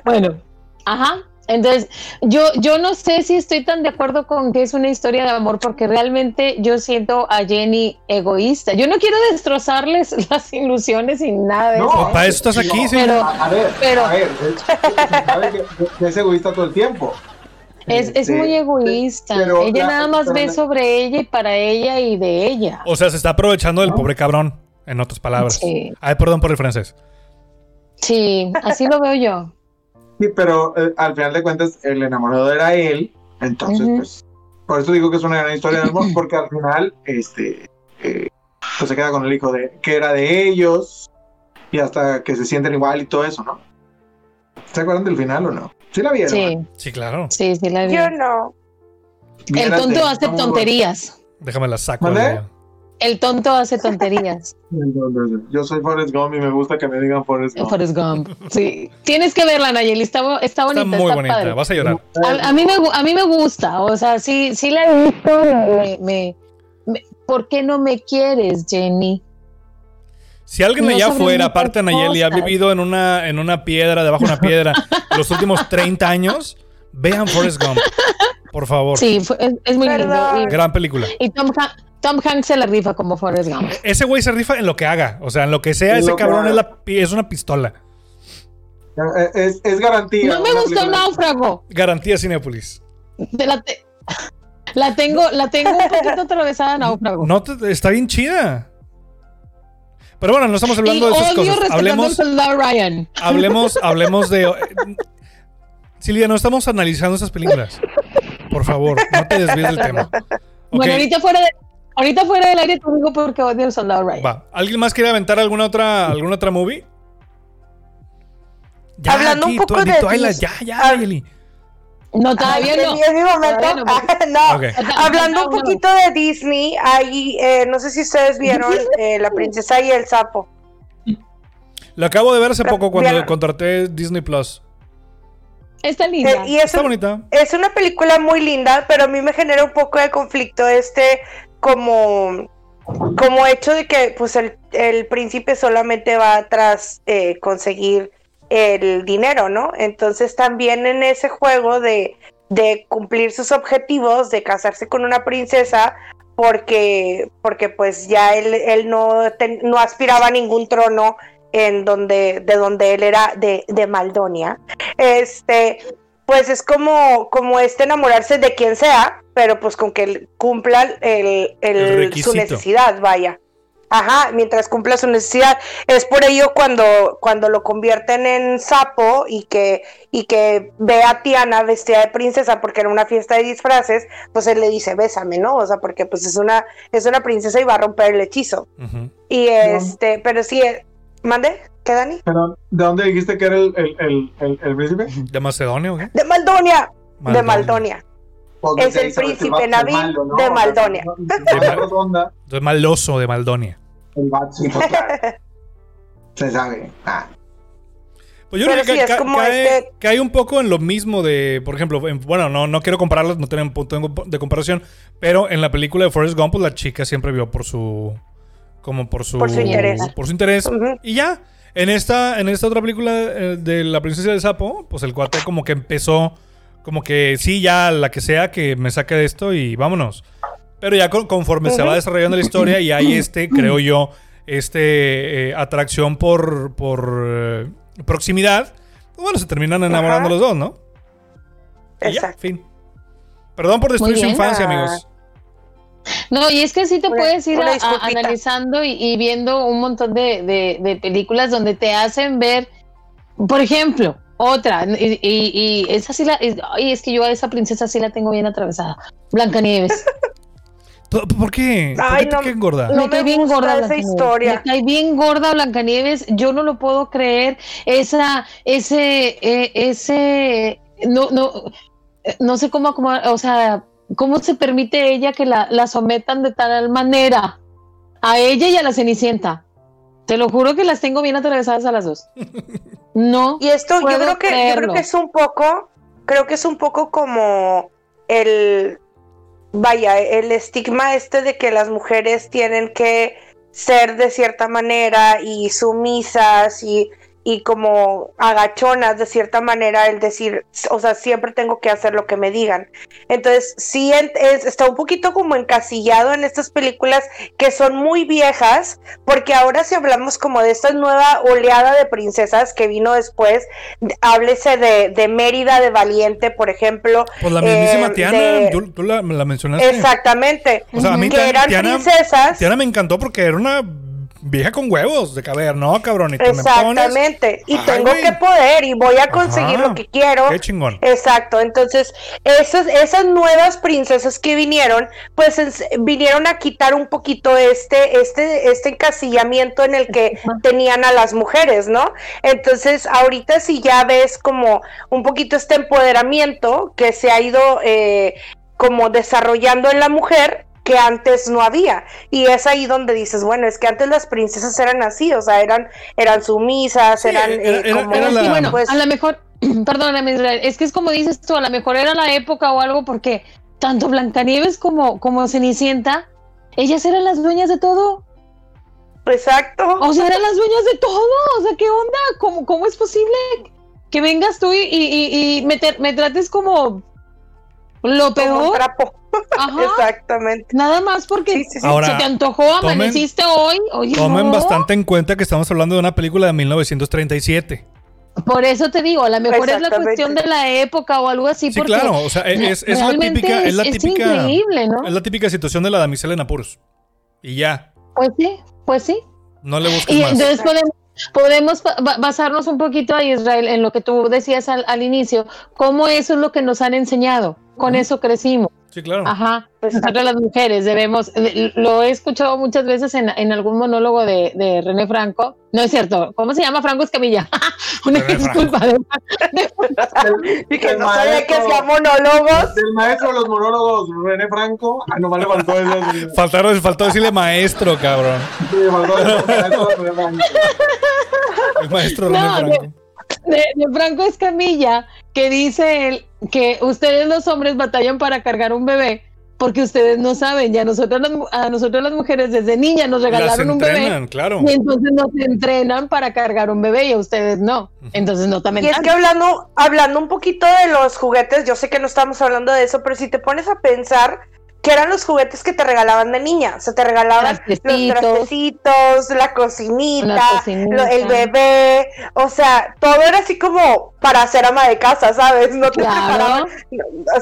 bueno, ajá. Entonces, yo, yo no sé si estoy tan de acuerdo con que es una historia de amor, porque realmente yo siento a Jenny egoísta. Yo no quiero destrozarles las ilusiones y nada de No, eso. para eso estás aquí, no, sí. Pero- a, ver, pero- a ver, es- sabe que, es egoísta todo el tiempo. Es, es Este, muy egoísta. pero ella la- nada más ve la- sobre ella y para ella y de ella. O sea, se está aprovechando del pobre cabrón, en otras palabras. Sí. Ay, perdón por el francés. Sí, así lo veo yo. Sí, pero eh, al final de cuentas el enamorado era él, entonces pues por eso digo que es una gran historia de amor, porque al final este eh, pues se queda con el hijo de que era de ellos y hasta que se sienten igual y todo eso, ¿no? ¿Se acuerdan del final o no? ¿Sí la vieron? Sí, Sí, claro. sí, sí la vi. Yo no. El tonto hace ¿cómo- tonterías. Déjame la saco. ¿Mande? El tonto hace tonterías. Yo soy Forrest Gump y me gusta que me digan Forrest Gump. Forrest Gump. Sí. Tienes que verla, Nayeli. Está, bo- está bonita. Está muy bonita. padre. Vas a llorar. A, a mí me, a mí me gusta. O sea, sí, sí la he visto. Me, me- me- ¿Por qué no me quieres, Jenny? Si alguien No allá afuera, aparte de Nayeli, ha vivido en una, en una piedra, debajo de una piedra, los últimos 30 años, vean Forrest Gump. Por favor. Sí, es, es muy lindo. Perdón. Gran película. Y, y Tom, Ha- Tom Hanks se la rifa como Forrest Gump. Ese güey se rifa en lo que haga. O sea, en lo que sea, ese cabrón es, la pi- es una pistola. Eh, Es, es garantía. No me gustó película- Náufrago. Garantía Cinepolis. La, te- la tengo, la tengo un poquito atravesada Náufrago. No, te- está bien chida. Pero bueno, no estamos y hablando de esas odio cosas. Hablemos, Ryan. hablemos, hablemos de. Silvia, no estamos analizando esas películas. Por favor, no te desvíes del tema. Bueno, ahorita fuera, de, ahorita fuera del aire te digo porque odio al soldado Ryan. va. ¿Alguien más quiere aventar alguna otra, alguna otra movie? Ya, Hablando un poco de Twilight, ya, ya, Ah. No, todavía Ay, no. Es mi momento. Todavía no. Hablando un No, poquito de Disney, ahí, eh, no sé si ustedes vieron eh, La princesa y el sapo. Lo acabo de ver hace poco cuando Bien. contraté Disney Plus. Está Eh, linda. y es, Está un- bonita. es una película muy linda, pero a mí me genera un poco de conflicto este como, como hecho de que pues el, el príncipe solamente va tras eh, conseguir el dinero, ¿no? Entonces también en ese juego de, de cumplir sus objetivos, de casarse con una princesa, porque, porque pues ya él, él no, no aspiraba a ningún trono en donde, de donde él era de, de Maldonia. Este, pues es como, como este enamorarse de quien sea, pero pues con que él cumpla el, el- El su necesidad, vaya. Ajá, mientras cumpla su necesidad. Es por ello cuando, cuando lo convierten en sapo y que, y que ve a Tiana vestida de princesa porque era una fiesta de disfraces, pues él le dice, bésame, ¿no? O sea, porque pues es una, es una princesa y va a romper el hechizo. Y este, pero sí, eh, ¿mande? ¿Qué, Dani? ¿De dónde dijiste que era el, el, el, el, el príncipe? ¿De Macedonia o qué? De Maldonia. De Maldonia. Pues, Es de el príncipe Navín malo, ¿no? de Maldonia. Entonces, maloso de Maldonia. el vato, sí, pues, claro. Se sabe. Ah. Pues yo Pero creo que sí, ca- como cae, este- cae un poco en lo mismo de, por ejemplo, en- bueno, no, no quiero compararlas, no tienen punto de- de comparación, pero en la película de Forrest Gump, pues la chica siempre vio por su, como por su, Por su interés. por su interés, y ya. En esta, en esta otra película eh, de La Princesa del Sapo, pues el cuate como que empezó, como que sí, ya la que sea que me saque de esto y vámonos. Pero ya con- conforme se va desarrollando la historia y hay este, creo yo, este eh, atracción por, por eh, proximidad, pues bueno, se terminan enamorando Ajá. los dos, ¿no? Ya, Exacto. fin. Perdón por destruir su infancia, amigos. No, y es que sí te Una- puedes ir a- a- analizando y, y viendo un montón de, de- de películas donde te hacen ver, por ejemplo, otra, y, y- y esa sí la, es, ay, es que yo a esa princesa sí la tengo bien atravesada, Blancanieves. ¿Por qué? ¿Por Ay, qué te no. cae gorda? No me cae me bien gusta gorda esa historia. Me cae bien gorda Blancanieves. Yo no lo puedo creer. Esa, ese, eh, ese, no, no, no sé cómo, cómo, o sea, cómo se permite ella que la, la sometan de tal manera a ella y a la Cenicienta. Te lo juro que las tengo bien atravesadas a las dos. No. Y esto yo creo que yo creo que es un poco, creo que es un poco como el vaya, el estigma este de que las mujeres tienen que ser de cierta manera y sumisas y, y como agachonas de cierta manera, el decir, o sea, siempre tengo que hacer lo que me digan. Entonces, sí es- está un poquito como encasillado en estas películas que son muy viejas, porque ahora si hablamos como de esta nueva oleada de princesas que vino después, de- háblese de, de Mérida de Valiente, por ejemplo. Pues la mismísima eh, Tiana, de- tú, tú la, la mencionaste. Exactamente. O sea, a mí que eran Tiana- princesas. Tiana me encantó porque era una Vieja con huevos de caber, no, cabrón. Y te me pones- Exactamente. Y Ay, tengo que poder y voy a conseguir Ajá. lo que quiero. Qué chingón. Exacto, entonces esas, esas nuevas princesas que vinieron, pues vinieron a quitar un poquito este, este, este encasillamiento en el que tenían a las mujeres, ¿no? Entonces ahorita si ya ves como un poquito este empoderamiento que se ha ido eh, como desarrollando en la mujer que antes no había y es ahí donde dices bueno es que antes las princesas eran así o sea eran eran sumisas Sí, eran era- eh, era- como era la- Sí, bueno, pues, a lo mejor, perdóname, Israel, es que es como dices tú, a lo mejor era la época o algo porque tanto Blancanieves como, como Cenicienta, ellas eran las dueñas de todo. exacto O sea, eran las dueñas de todo. O sea, ¿qué onda? ¿Cómo, cómo es posible que vengas tú y, y- y me, te- me trates como lo como un peor? trapo Ajá. Exactamente. Nada más porque Sí, sí, sí. Ahora, se te antojó, tomen- amaneciste hoy. Oye, Tomen no. bastante en cuenta que estamos hablando de una película de 1937. Por eso te digo, a lo mejor es la cuestión de la época o algo así. Sí, porque claro, o sea, es, es la típica, es la es típica, increíble, ¿no? es la típica situación de la damisela en apuros. Y ya, Pues sí, pues sí. no le busques Y más. entonces podemos, podemos ba- ba- basarnos un poquito a Israel en lo que tú decías al, al inicio, cómo eso es lo que nos han enseñado, con eso crecimos. Sí, claro. Ajá. Exacto. Nosotros las mujeres debemos, lo he escuchado muchas veces en, en algún monólogo de, de René Franco. No es cierto, ¿cómo se llama Franco Escamilla? Una René disculpa. de- Y que El no sabía que maestro- hacía monólogos. El maestro de los monólogos, René Franco. Ah, nomás le faltó eso. Faltaron, faltó decirle maestro, cabrón. Sí, le faltó el maestro René Franco. El maestro No, René de- Franco. De, de Franco Escamilla, que dice él que ustedes los hombres batallan para cargar un bebé porque ustedes no saben, ya nosotros las, a nosotros las mujeres desde niñas nos Las regalaron un bebé entrenan, claro. y entonces nos entrenan para cargar un bebé y a ustedes no. Entonces no también Y es que hablando, hablando un poquito de los juguetes, yo sé que no estamos hablando de eso, pero si te pones a pensar que eran los juguetes que te regalaban de niña, o sea, te regalaban los Trastecitos. la cocinita, La cocinita. lo- el bebé, o sea, todo era así como para ser ama de casa, ¿sabes? No te Claro. regalaban,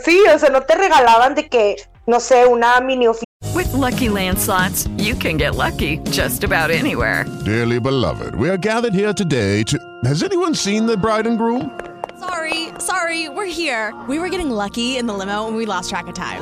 sí, o sea, no te regalaban de que, no sé, una mini oficina. With Lucky Land slots, you can get lucky just about anywhere. Dearly beloved, we are gathered here today to. Has anyone seen the bride and groom? Sorry, sorry, we're here. We were getting lucky in the limo and we lost track of time.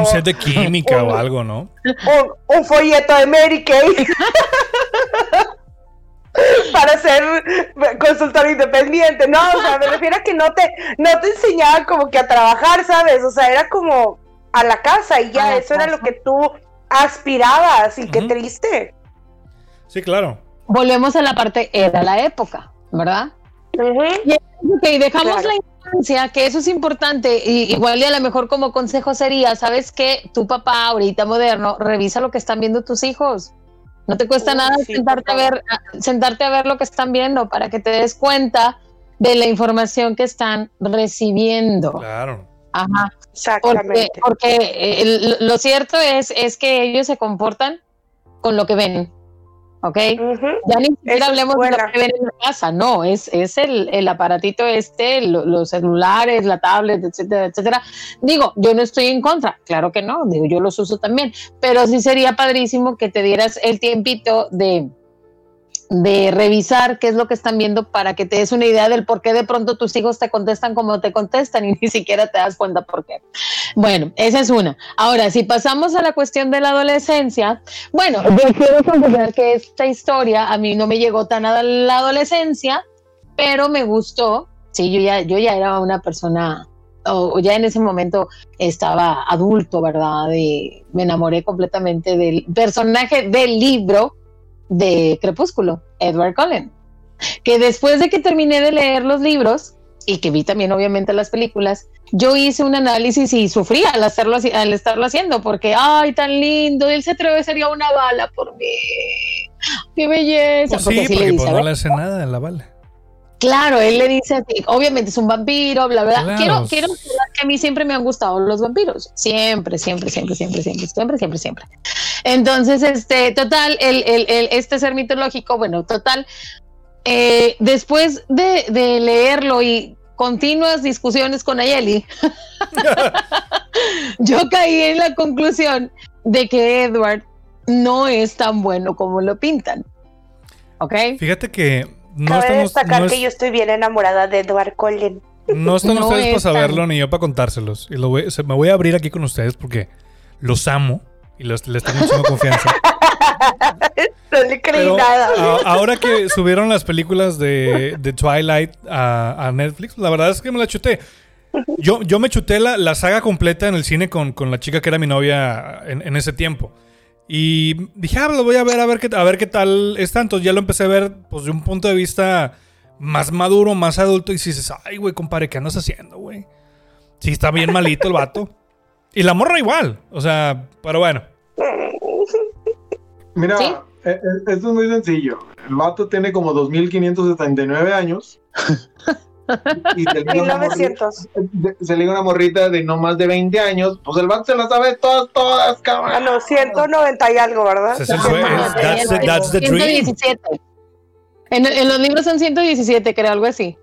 Un set de química o algo, ¿no? un, un folleto de Mary Kay para ser consultor independiente, no, o sea, me refiero a que no te, no te enseñaban como que a trabajar, ¿sabes? O sea, era como a la casa y ya, eso era lo que tú aspirabas y qué triste. Sí, claro. volvemos a la parte, era la época, ¿verdad? Y ok, dejamos Claro. la que eso es importante, y igual y a lo mejor como consejo sería, ¿sabes qué? Tu papá ahorita moderno, revisa lo que están viendo tus hijos. No te cuesta Uy, nada sí, sentarte a ver, a- sentarte a ver lo que están viendo para que te des cuenta de la información que están recibiendo. Claro. Ajá. Porque, Exactamente. porque eh, el- lo cierto es, es que ellos se comportan con lo que ven. ¿Ok? Ya ni siquiera hablemos de lo que ven en la casa, no, es, es el, el aparatito este, lo- los celulares, la tablet, etcétera, etcétera. Digo, yo no estoy en contra, claro que no, digo, yo los uso también, pero sí sería padrísimo que te dieras el tiempito de, de revisar qué es lo que están viendo para que te des una idea del por qué de pronto tus hijos te contestan como te contestan y ni siquiera te das cuenta por qué. Bueno, esa es una. Ahora, si pasamos a la cuestión de la adolescencia, bueno, yo quiero confesar que esta historia a mí no me llegó tan a la adolescencia, pero me gustó. Sí, yo ya, yo ya era una persona o, ya en ese momento estaba adulto, ¿verdad? Y me enamoré completamente del personaje del libro de Crepúsculo, Edward Cullen. Que después de que terminé de leer los libros y que vi también obviamente las películas, yo hice un análisis y sufrí al, hacerlo, al estarlo haciendo porque, ay, tan lindo, él se atrevería una bala por mí. Qué belleza. Pues Porque sí, le porque dice, pues, no le hace nada en la bala. Claro, él le dice obviamente es un vampiro, bla, bla. Claro. Quiero, quiero que a mí siempre me han gustado los vampiros. Siempre, siempre, siempre, siempre, siempre, siempre, siempre, siempre. Entonces, este, total, el, el, el- este ser mitológico, bueno, total, eh, después de, de leerlo y continuas discusiones con Ayeli, yo caí en la conclusión de que Edward no es tan bueno como lo pintan. ¿Ok? Fíjate que no Cabe estamos, destacar no es- que yo estoy bien enamorada de Edward Cullen. no están No ustedes para tan- saberlo ni yo para contárselos. Y lo voy- me voy a abrir aquí con ustedes porque los amo y los- les tengo mucha confianza. No le creí Pero nada. a- ahora que subieron las películas de, de Twilight a, a Netflix, la verdad es que me la chuté. Yo, yo me chuté la, la saga completa en el cine con, con la chica que era mi novia en, en ese tiempo. Y dije, ah, lo voy a ver, a ver qué, a ver qué tal está. Entonces ya lo empecé a ver pues, de un punto de vista más maduro, más adulto. Y dices, ay, güey, compadre, ¿qué andas haciendo, güey? Sí, está bien malito el vato. Y la morra igual. O sea, pero bueno. Mira, ¿Sí? eh, eh, esto es muy sencillo. El vato tiene como 2.579 años. y se liga, una morrita, 1900. de- se liga una morrita de no más de 20 años. Pues el vato se la sabe todas, todas, cabrón. Ah, no, 190 y algo, ¿verdad? Es el sue- es- that's the- that's the dream. 117. En, en los libros son 117, creo, algo así.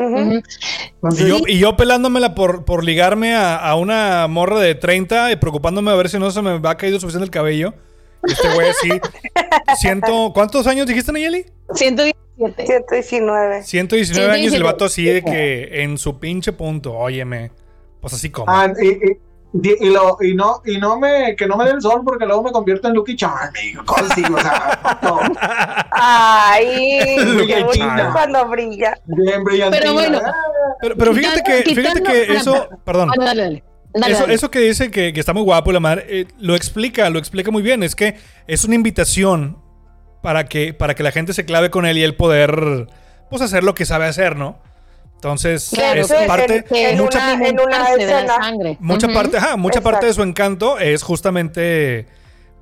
Ujú. Entonces, Y yo, y yo pelándomela por, por ligarme a, a una morra de 30 y preocupándome a ver si no se me va caído suficiente el cabello. Este güey así. Ciento, ¿Cuántos años dijiste, Nayeli? 117. 119. 119 años y el 117. vato así de que en su pinche punto. Óyeme. Pues así como. ah, y, y- y- y lo- y no, y no me, que no me dé el sol porque luego me convierto en Lucky Charming. Así, o sea, no, Ay, bonito cuando brilla. bien brillante. Pero bueno. Pero, pero fíjate que, fíjate que eso. Perdón. Bueno, dale, dale. Dale, Eso, dale. eso que dice que, que está muy guapo la madre, eh, lo explica, lo explica muy bien. Es que es una invitación para que, para que la gente se clave con él y él poder pues hacer lo que sabe hacer, ¿no? Entonces, Claro, es parte, en mucha, una- en una Alimentarse de la escena. sangre. mucha Ujú. parte, ajá, mucha parte de su encanto es justamente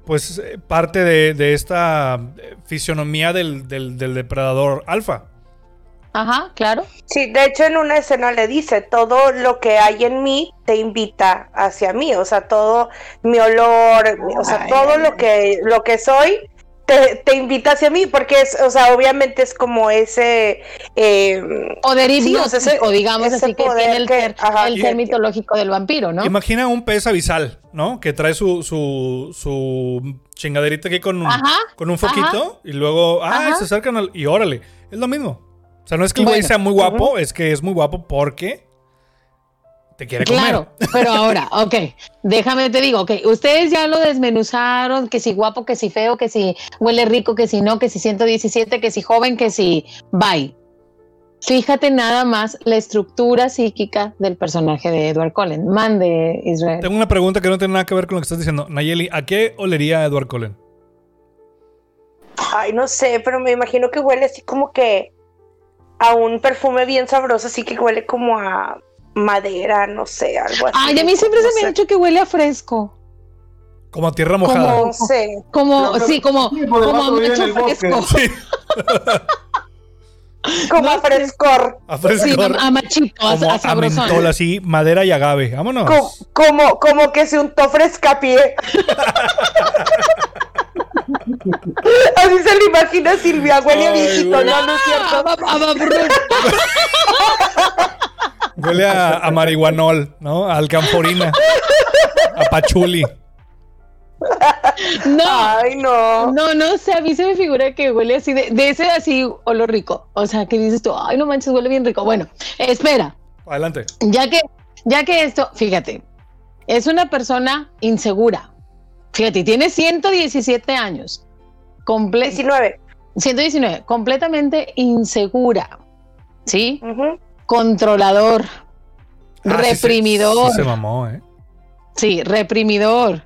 pues eh, parte de, de esta eh, fisionomía del, del- del depredador alfa. Ajá, claro. Sí, de hecho en una escena le dice, todo lo que hay en mí te invita hacia mí, o sea, todo mi olor, o sea, Ay, todo ay, lo que lo que soy te, te invita hacia mí, porque es, o sea, obviamente es como ese eh, Poder Sí, o sea, digamos ese así, que tiene el, que- ser, ajá, el que- ser mitológico del vampiro, ¿no? Imagina un pez abisal, ¿no? Que trae su, su, su chingaderita aquí con un, Ajá, con un foquito y luego, ay, Ajá. se acercan al, y órale. Es lo mismo. O sea, no es que el güey Bueno, sea muy guapo, es que es muy guapo porque te quiere comer. Claro, pero ahora, ok, déjame te digo, ok, ustedes ya lo desmenuzaron, que si guapo, que si feo, que si huele rico, que si no, que si 117, que si joven, que si bye. Fíjate nada más la estructura psíquica del personaje de Edward Cullen. Mande, Israel. Tengo una pregunta que no tiene nada que ver con lo que estás diciendo. Nayeli, ¿a qué olería Edward Cullen? ay, no sé, pero me imagino que huele así como que a un perfume bien sabroso, así que huele como a madera, no sé, algo así. Ay, a mí siempre no se me ha dicho que huele a fresco. Como a tierra mojada. Como- No sé. Como, sí, como, como a bosque. fresco. Como a frescor. A frescor. Sí, a, a machito, a, como a a sabrosón. mentol, así, madera y agave. Vámonos. Co- como, como que se untó frescapié. Así se lo imagina Silvia, huele a viejito, no, no es Ah, cierto. va- a vaporru- Huele a, a marihuanol, ¿no? A alcanforina. A pachuli. No, Ay, no. no, no sé, a mí se me figura que huele así, de, de ese así olor rico. O sea, que dices tú, ay, no manches, huele bien rico. Bueno, espera, Adelante. ya que, ya que esto, fíjate, es una persona insegura. Fíjate, tiene 117 años. Comple 19. 119, completamente insegura. ¿Sí? Controlador. Ah, sí reprimidor. sí se mamó, ¿eh? Sí, reprimidor.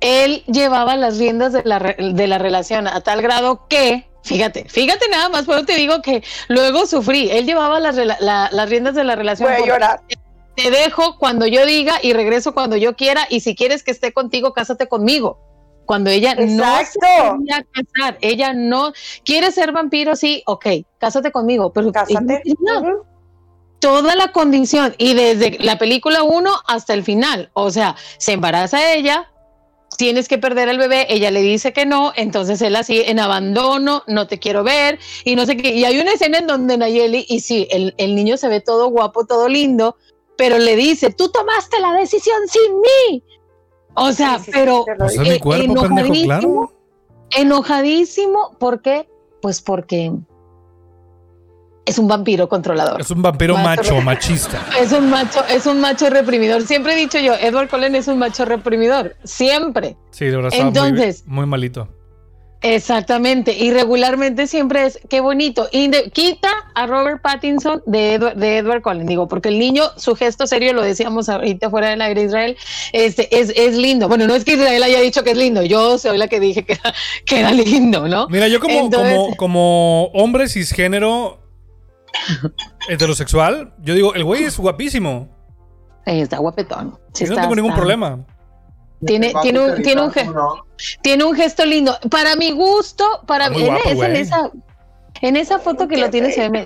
Él llevaba las riendas de la, re- de la relación a tal grado que, fíjate, fíjate nada más, pero te digo que luego sufrí. Él llevaba las, la- las riendas de la relación. Voy a llorar. Te dejo cuando yo diga y regreso cuando yo quiera. Y si quieres que esté contigo, cásate conmigo. Cuando ella no se casar, ella no quiere ser vampiro, sí, ok, cásate conmigo, pero no Cásate. Ujú. toda la condición y desde la película 1 hasta el final. O sea, se embaraza ella, tienes que perder el bebé, ella le dice que no, entonces él así en abandono, no te quiero ver y no sé qué. Y hay una escena en donde Nayeli, y sí, el, el niño se ve todo guapo, todo lindo, pero le dice, tú tomaste la decisión sin mí. O sea, Sí, sí, sí, pero Pues eh, cuerpo, pendejo, enojadísimo, claro. enojadísimo, ¿por qué? Pues porque es un vampiro controlador. Es un vampiro Macho. macho, machista. Es un macho, es un macho reprimidor. Siempre he dicho yo, Edward Cullen es un macho reprimidor. Siempre. Sí, de verdad muy- Entonces- muy, malito. Exactamente. Y regularmente siempre es, qué bonito. Quita a Robert Pattinson de, Edward, de Edward Cullen. Digo, porque el niño, su gesto serio, lo decíamos ahorita fuera del aire Israel, este, es, es lindo. Bueno, no es que Israel haya dicho que es lindo. Yo soy la que dije que era, que era lindo, ¿no? Mira, yo como, Entonces- como, como hombre cisgénero heterosexual, yo digo, el güey es guapísimo. Está guapetón. Sí Yo no está- tengo ningún está- problema. Tiene, tiene, un, tiene, un, ge- tiene un gesto lindo. Para mi gusto, para Está muy en, esa, en, esa, en esa foto que lo tiene, se ve-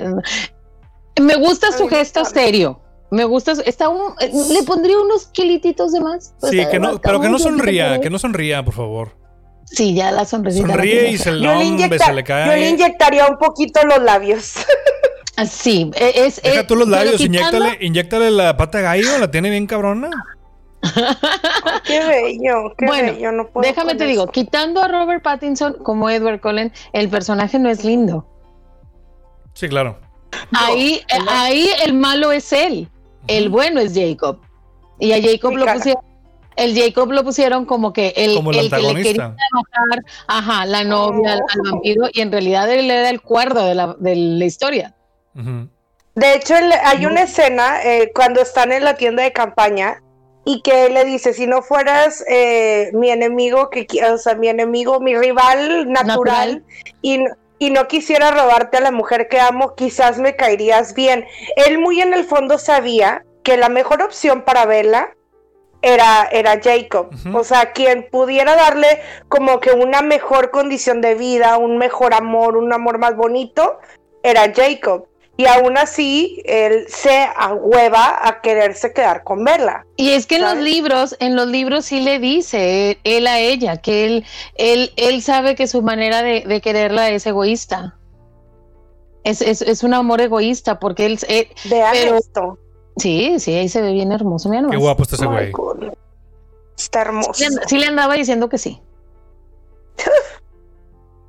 me, me gusta su gesto serio. Me gusta, su- está un, le pondría unos kilititos de más. Pues, Sí, que no, pero que no sonría, que no sonría, por favor. Sí, ya la sonrisita. Sonríe y se, Yo le, hombre, inyecta- se le yo le cae. inyectaría un poquito los labios. Ah, Sí, e- es. Deja es- tú los labios, inyéctale, inyéctale la pata de gallo, la tiene bien cabrona. Qué bello, qué Bueno, bello. No puedo Déjame te digo, quitando a Robert Pattinson como Edward Cullen, el personaje no es lindo. Sí, claro. ahí, ahí el malo es él. El bueno es Jacob. Y a Jacob Mi lo cara. pusieron. El Jacob lo pusieron como que el, Como el el que le quería enojar, ajá, la novia, al, al vampiro, y en realidad él era el cuerdo de la, de la historia. De hecho, el- hay una escena eh, cuando están en la tienda de campaña y que le dice, si no fueras eh, mi enemigo, que, o sea, mi enemigo, mi rival natural, Natural. Y, no quisiera robarte a la mujer que amo, quizás me caerías bien. Él muy en el fondo sabía que la mejor opción para Bella era, era Jacob. O sea, quien pudiera darle como que una mejor condición de vida, un mejor amor, un amor más bonito, era Jacob. Y aún así, él se ahueva a quererse quedar con Bella. Y es que en los libros, en los libros sí le dice él, a ella, que él, él, él sabe que su manera de, de quererla es egoísta. Es, es, es un amor egoísta, porque él, él- Vean Pero- esto. sí, sí, ahí se ve bien hermoso, mira Qué guapo está ese My güey. Está hermoso. Sí, sí le andaba diciendo que sí.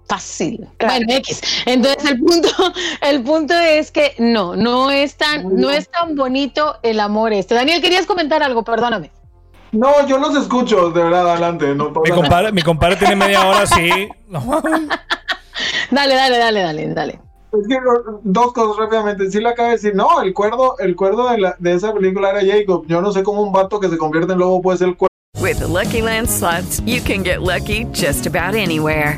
Fácil. Claro. Bueno, X. Entonces el punto, el punto es que no, no es tan, no es tan bonito el amor este. Daniel, querías comentar algo, perdóname. No, yo los escucho, de verdad, adelante. No Mi compadre, mi compadre tiene media hora mames. Dale, dale, dale, dale, dale. Es que dos cosas rápidamente. Sí le acabo de decir, no, el cuerdo, el cuerdo de, la- de esa película era Jacob. Yo no sé cómo un vato que se convierte en lobo puede ser el cuerdo. With the Lucky Land slots, you can get lucky just about anywhere.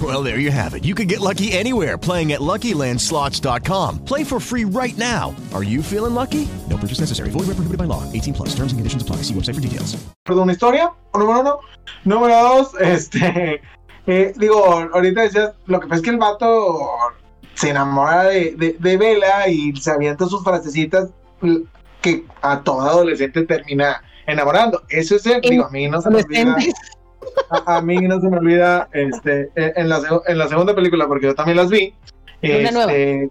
Well, there you have it. You can get lucky anywhere playing at LuckyLandSlots.com. Play for free right now. Are you feeling lucky? No purchase necessary. Void where prohibited by law. 18 plus. Terms and conditions apply. See website for details. Perdón, una historia, número uno. Número dos, este, eh, digo, ahorita decías, lo que pasa es que el vato se enamora de, de, de Bella y se avienta sus frasecitas que a todo adolescente termina enamorando. Eso es, el- digo, a mí no se me olvida. A, a mí no se me olvida este, en, la, en la segunda película, porque yo también las vi. Una nueva. este,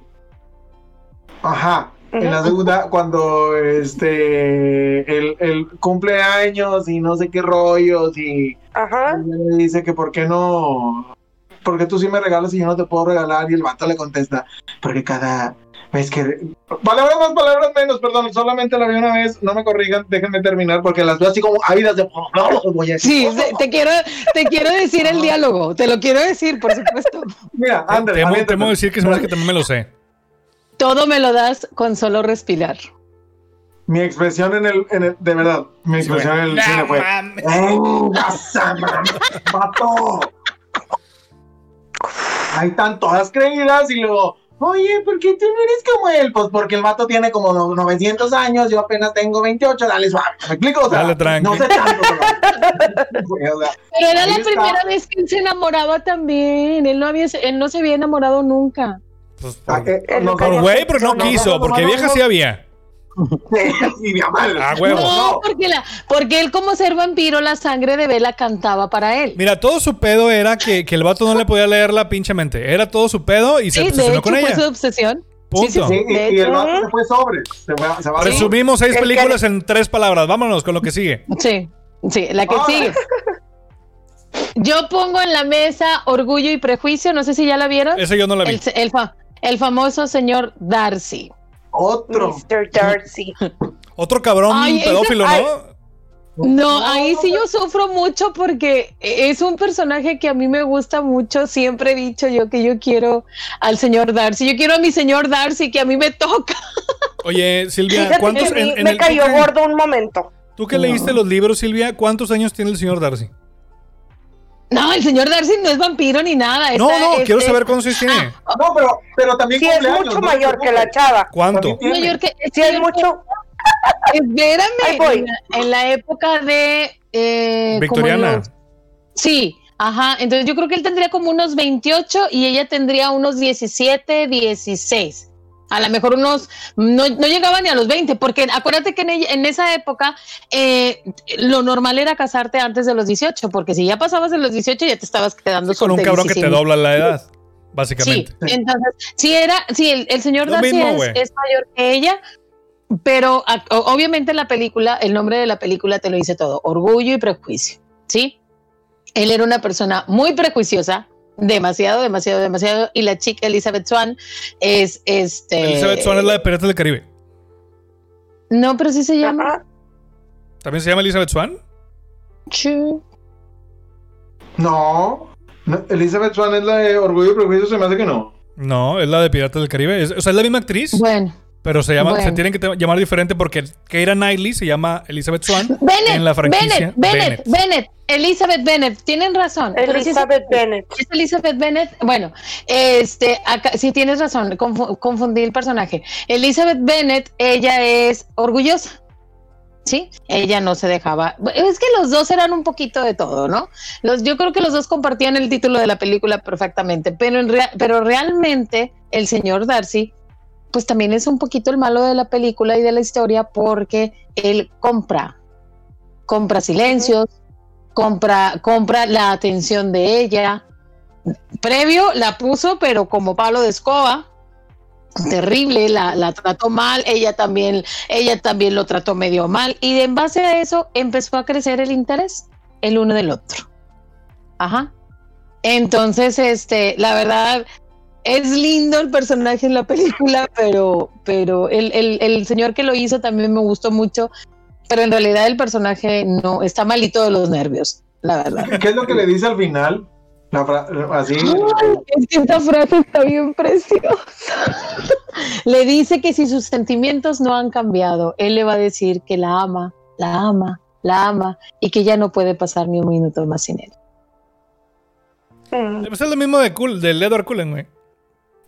Ajá. En la segunda, cuando este el, el cumpleaños y no sé qué rollos y Ajá. le dice que por qué no, porque tú sí me regalas y yo no te puedo regalar y el vato le contesta, porque cada vez que palabras más, palabras menos, perdón, solamente la vi una vez, no me corrigan, déjenme terminar porque las veo así como ávidas de voy a decir. Sí, te- te quiero, te quiero decir el diálogo, te lo quiero decir, por supuesto. Mira, André, Temo, aviéntate. temo decir que se me que también me lo sé. Todo me lo das con solo respirar. Mi expresión en el, en el- de verdad, mi expresión en el cine fue. "Venga, Sama, vato". Ahí están todas creídas y luego, oye, ¿por qué tú no eres como él? Pues porque el vato tiene como no- 900 años, yo apenas tengo 28, dale suave. ¿Me explico? O sea, Dale tranqui. no sé tanto, pero- o sea, Pero era la está. primera vez que él se enamoraba también. Él no había, él no se había enamorado nunca. Ah, eh, no, Por güey, pero no no, quiso, no, porque no, vieja no. sí había. y mi mamá. Ah, huevo. No, porque, la, porque él como ser vampiro, la sangre de vela cantaba para él. Mira, todo su pedo era que, que el vato no le podía leer la pinche mente. Era todo su pedo y se Sí, de obsesionó hecho con fue ella. su obsesión. Punto. Sí, sí, Sí, sí, y, el vato se fue sobre. Se va, se va Resumimos seis El que- películas en tres palabras. Vámonos con lo que sigue. Sí, sí, la que Ah. sigue. Yo pongo en la mesa Orgullo y Prejuicio, no sé si ya la vieron. Ese yo no la vi. El, el fa- el famoso señor Darcy. Otro. Mr. Darcy. Otro cabrón Ay, ese- pedófilo, ay. ¿no? No, ahí sí yo sufro mucho porque es un personaje que a mí me gusta mucho. Siempre he dicho yo que yo quiero al señor Darcy. Yo quiero a mi señor Darcy que a mí me toca. Oye, Silvia, ¿cuántos en, me- en me el- cayó gordo un momento. Tú que leíste los libros, Silvia, ¿cuántos años tiene el señor Darcy? No, el señor Darcy no es vampiro ni nada. No, no, quiero saber cuántos años tiene. No, pero, pero también Sí, es mucho ¿no? mayor que la chava. ¿Cuánto? Que Sí, es mucho. Espérame, Ahí voy. en la, en la época de eh, Victoriana. los- sí, ajá. Entonces yo creo que él tendría como unos 28 y ella tendría unos 17, 16. A lo mejor unos, no, no llegaba ni a los 20, porque acuérdate que en, en esa época eh, lo normal era casarte antes de los 18, porque si ya pasabas de los 18 ya te estabas quedando Con un cabrón que te dobla la edad, Sí, básicamente. entonces, sí era, sí, el, el señor Darcy mismo, es, mayor que ella, pero a- obviamente la película, el nombre de la película te lo dice todo, Orgullo y Prejuicio, ¿sí? Él era una persona muy prejuiciosa, demasiado, demasiado, demasiado, y la chica Elizabeth Swan es, este... Elizabeth Swan es la de Piratas del Caribe. No, pero sí se llama... ¿También se llama Elizabeth Swan? Chu. No. no, Elizabeth Swan es la de Orgullo y Prejuicio, se me hace que no. No, es la de Piratas del Caribe. Es- o sea, es la misma actriz, Bueno. Pero se llama, se tienen que llamar diferente porque Keira Knightley se llama Elizabeth Swan Bennett, en la franquicia Bennett, Bennett, Bennett, Elizabeth Bennett, tienen razón. pero sí es- Elizabeth Bennett. Es Elizabeth Bennett. Bueno, este, acá, sí tienes razón, confu- confundí el personaje. Elizabeth Bennett, ella es orgullosa. Sí, ella no se dejaba. Es que los dos eran un poquito de todo, ¿no? Los, yo creo que los dos compartían el título de la película perfectamente, pero, en rea- pero realmente el señor Darcy, pues también es un poquito el malo de la película y de la historia porque él compra, compra silencios, compra, compra la atención de ella. Previo la puso, pero como palo de escoba. Terrible, la, la trató mal, ella también, ella también lo trató medio mal, y en base a eso empezó a crecer el interés el uno del otro. Ajá. Entonces, este, la verdad, es lindo el personaje en la película, pero, pero el, el, el señor que lo hizo también me gustó mucho, pero en realidad el personaje no está malito de los nervios, la verdad. ¿Qué es lo que le dice al final? La así. Ay, es que esta frase está bien preciosa. le dice que si sus sentimientos no han cambiado, él le va a decir que la ama, la ama, la ama y que ya no puede pasar ni un minuto más sin él. Pues es lo mismo de cool, del Edward Cullen, güey.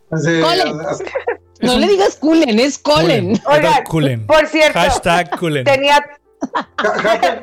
Colin. así- No le digas Cullen, es Colin. Oigan, Cullen. por cierto, Hashtag Cullen. tenía,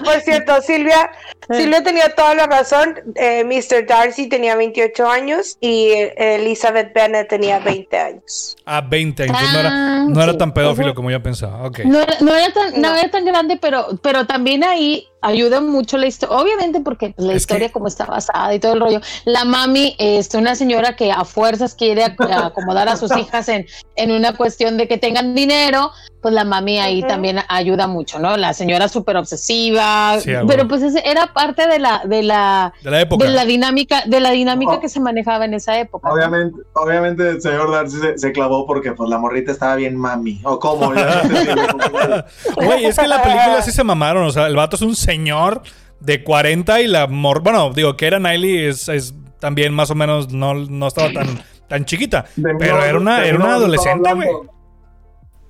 Por cierto, Silvia, Silvia tenía toda la razón. Eh, Mr. Darcy tenía 28 años y eh, Elizabeth Bennet tenía 20 años. A 20 años. no, era, Ah, no era sí. tan pedófilo como yo pensaba. Ok. No era, no era tan, no era tan grande, pero, pero también ahí ayuda mucho la historia. Obviamente, porque pues, la Es historia, que- como está basada y todo el rollo. La mami es una señora que a fuerzas quiere ac- acomodar a sus hijas en, en una cuestión de que tengan dinero. Pues la mami ahí también ayuda mucho, ¿no? La señora súper obsesiva. Sí, pero pues era parte de la, de la, De la época. de la dinámica, de la dinámica Oh. que se manejaba en esa época. ¿no? Obviamente, obviamente el señor Darcy se, se clavó porque pues la morrita estaba bien mami. O si- Güey, es que en la película sí se mamaron. O sea, el vato es un señor de 40 y la mor... Bueno, digo, que era Niley es, es también más o menos... No, no estaba tan, tan chiquita. De Pero no- era una, era una adolescente, güey.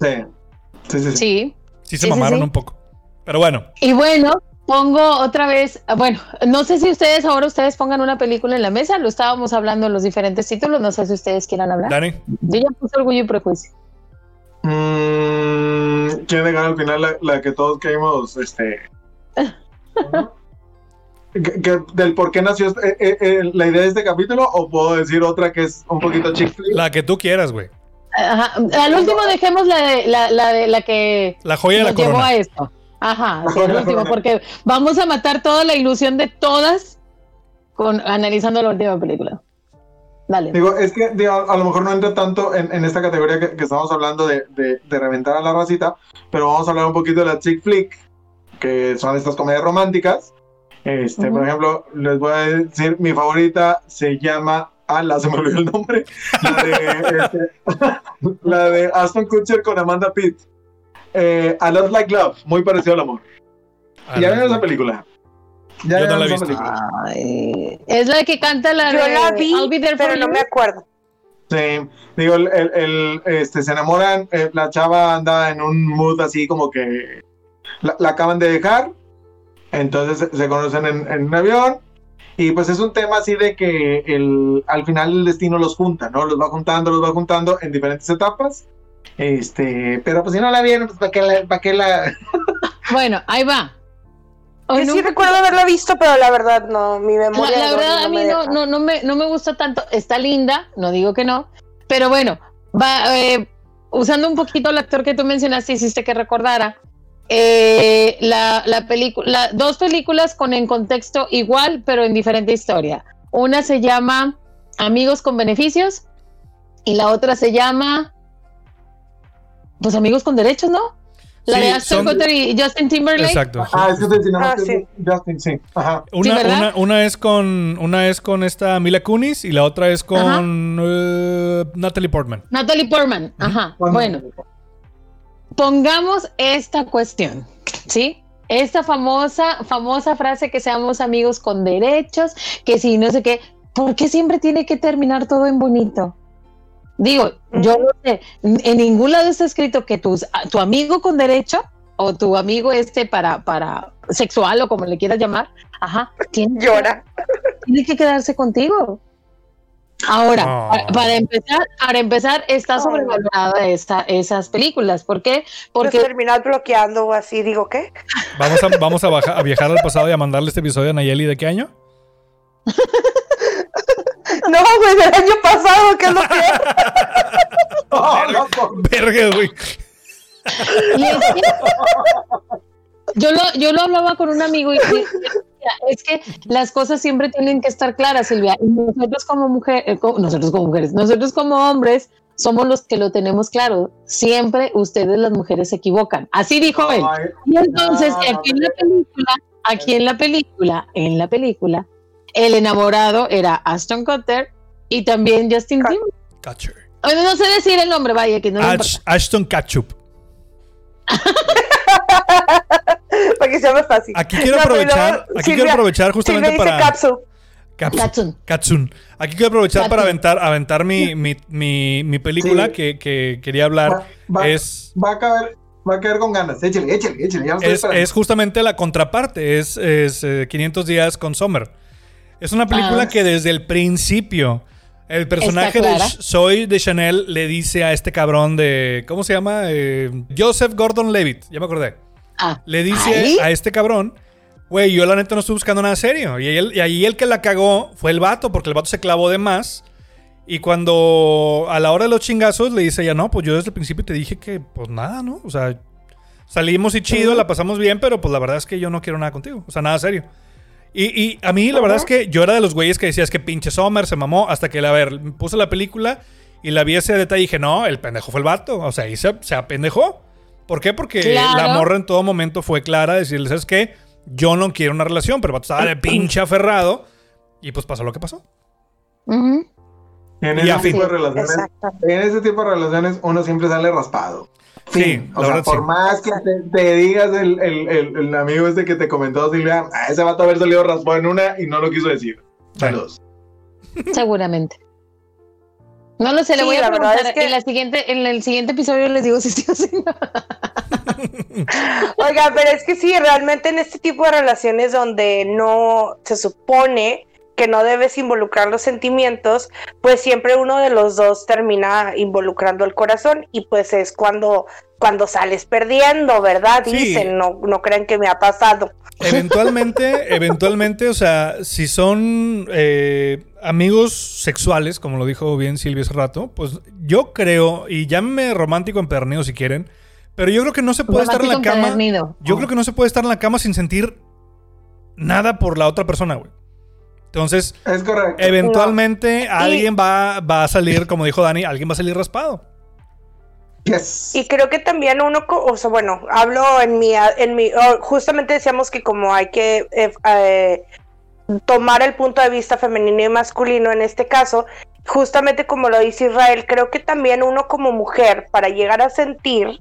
Sí. Sí, sí, sí. Sí. Sí se Sí, mamaron sí. un poco. Pero bueno. Y bueno, pongo otra vez, bueno, no sé si ustedes ahora ustedes pongan una película en la mesa, lo estábamos hablando en los diferentes títulos, no sé si ustedes quieran hablar. Dani. Yo ya puse orgullo y prejuicio. Mm, ¿Quién le gana al final la, la que todos caímos? Este. Que- que- del por qué nació este- eh, eh, eh, la idea de este capítulo o puedo decir otra que es un poquito chick flick? La que tú quieras, güey. Ajá. Al último dejemos la de la, la de la que La joya de la llevó corona. a esto. Ajá, sí, último, porque vamos a matar toda la ilusión de todas con analizando la última película. Dale. Digo, es que digo, a, a lo mejor no entra tanto en, en esta categoría que, que estamos hablando de, de- de reventar a la racita, pero vamos a hablar un poquito de la chick flick, que son estas comedias románticas. Este, Por ejemplo, les voy a decir, mi favorita se llama, ala, se me olvidó el nombre, la de, este, la de Aston Kutcher con Amanda Pitt. Eh, a Lot Like Love, muy parecido al amor. Ah, ¿Ya no. vieron esa película? ¿Ya Yo no la he visto. Ay, es la que canta la Yo de la vi, I'll Be There for pero no You. me acuerdo. Sí, digo, el, el- el, este, se enamoran, eh, la chava anda en un mood así como que la, la acaban de dejar, entonces se, conocen en, en un avión y pues es un tema así de que el, al final el destino los junta, ¿no? Los va juntando, los va juntando en diferentes etapas, este, pero pues si no la vieron, pues para qué la... pa' qué la... Bueno, ahí va. Yo sí recuerdo haberla visto, pero la verdad no, mi memoria. la no- verdad, no a me mí no, no, no, me, no me gusta tanto. Está linda, no digo que no. Pero bueno, va, eh, usando un poquito el actor que tú mencionaste, hiciste que recordara. Eh, la, la película, dos películas con en contexto igual, pero en diferente historia. Una se llama Amigos con Beneficios y la otra se llama, pues Amigos con Derechos, ¿no? La Sí, de Ashton son- Kutcher y Justin Timberlake. Exacto. Ah, es diciendo, Ah, sí. Justin, sí, ajá. Una, ¿verdad? una, una es con una es con esta Mila Kunis y la otra es con eh, Natalie Portman. Natalie Portman, ajá. Bueno, pongamos esta cuestión, ¿sí? Esta famosa, famosa frase que seamos amigos con derechos, que si no sé qué, ¿por qué siempre tiene que terminar todo en bonito? Digo, yo no sé, en ningún lado está escrito que tus, tu amigo con derecho o tu amigo este para, para sexual o como le quieras llamar, ajá, tiene, que- Llora. tiene que quedarse contigo. Ahora, No. para, para empezar, para empezar, está sobrevalorada esta, esas películas. ¿Por qué? Porque terminar bloqueando o así, digo, ¿qué? Vamos a, vamos a, baja- a viajar al pasado y a mandarle este episodio a Nayeli de qué año? No, güey, del año pasado, ¿qué es lo que es? Verga, güey. y es que- yo lo, yo lo hablaba con un amigo y, es que las cosas siempre tienen que estar claras, Silvia. Y nosotros como mujer, eh, nosotros como mujeres, nosotros como hombres somos los que lo tenemos claro. Siempre ustedes las mujeres se equivocan. Así dijo él. Y entonces, no, aquí en la película, aquí en la película, en la película, el enamorado era Aston Kutcher y también Justin Cut- Timberlake. No sé decir el nombre, vaya, que no me Ash- Ashton Ketchup. Para que sea más fácil. Aquí quiero aprovechar, aquí Silvia- quiero aprovechar justamente dice para Katsun. Katsun. Aquí quiero aprovechar Katsun. para aventar, aventar mi, mi, mi, mi película Sí. que, que quería hablar. Va- va- es, Va a caer, va a caer con ganas. Échale, échale, échale. Ya lo estoy es, esperando. es justamente la contraparte. Es, es, eh, 500 días con Summer. Es una película Ah. que desde el principio el personaje de Soy de Chanel le dice a este cabrón de. ¿Cómo se llama? Eh, Joseph Gordon Levitt. Ya me acordé. Ah, le dice ¿ahí? a este cabrón, güey, yo la neta no estoy buscando nada serio. Y, él- y ahí el que la cagó fue el vato, porque el vato se clavó de más. Y cuando a la hora de los chingazos le dice ya no, pues yo desde el principio te dije que pues nada, ¿no? O sea, salimos y chido, la pasamos bien, pero pues la verdad es que yo no quiero nada contigo. O sea, nada serio. Y, y a mí la verdad es que yo era de los güeyes que decías que pinche Sommer se mamó hasta que, a ver, puse la película y la vi ese detalle y dije, no, el pendejo fue el vato. O sea, ahí se, se apendejó. ¿Por qué? Porque Claro. la morra en todo momento fue clara, decirle, ¿sabes qué? Yo no quiero una relación, pero el vato estaba de pinche aferrado y pues pasó lo que pasó. En ese a tipo de relaciones, en ese tipo de relaciones uno siempre sale raspado. Sí, O la sea, verdad por sí. más que te, te digas el, el, el, el amigo este que te comentó, Silvia, "Ah, ese vato haber salido raspado en una y no lo quiso decir. Saludos. Seguramente. No lo sé, le voy a preguntar. es que- en, la siguiente, en el siguiente episodio les digo si sí o si no. Oiga, pero es que sí, realmente en este tipo de relaciones donde no se supone que no debes involucrar los sentimientos, pues siempre uno de los dos termina involucrando el corazón y pues es cuando cuando sales perdiendo, ¿verdad? Sí. Dicen, no no crean que me ha pasado. Eventualmente, eventualmente, o sea, si son eh, amigos sexuales, como lo dijo bien Silvia hace rato, pues yo creo, y llámeme romántico empedernido si quieren, pero yo creo que no se puede estar en la Romántico cama. empedernido. Yo creo que no se puede estar en la cama sin sentir nada por la otra persona, güey. Entonces, Es correcto. eventualmente alguien va, va a salir, como dijo Dani, alguien va a salir raspado. Y creo que también uno, o sea, bueno, hablo en mi, en mi, oh, justamente decíamos que como hay que eh, eh, tomar el punto de vista femenino y masculino en este caso, justamente como lo dice Israel, creo que también uno como mujer, para llegar a sentir,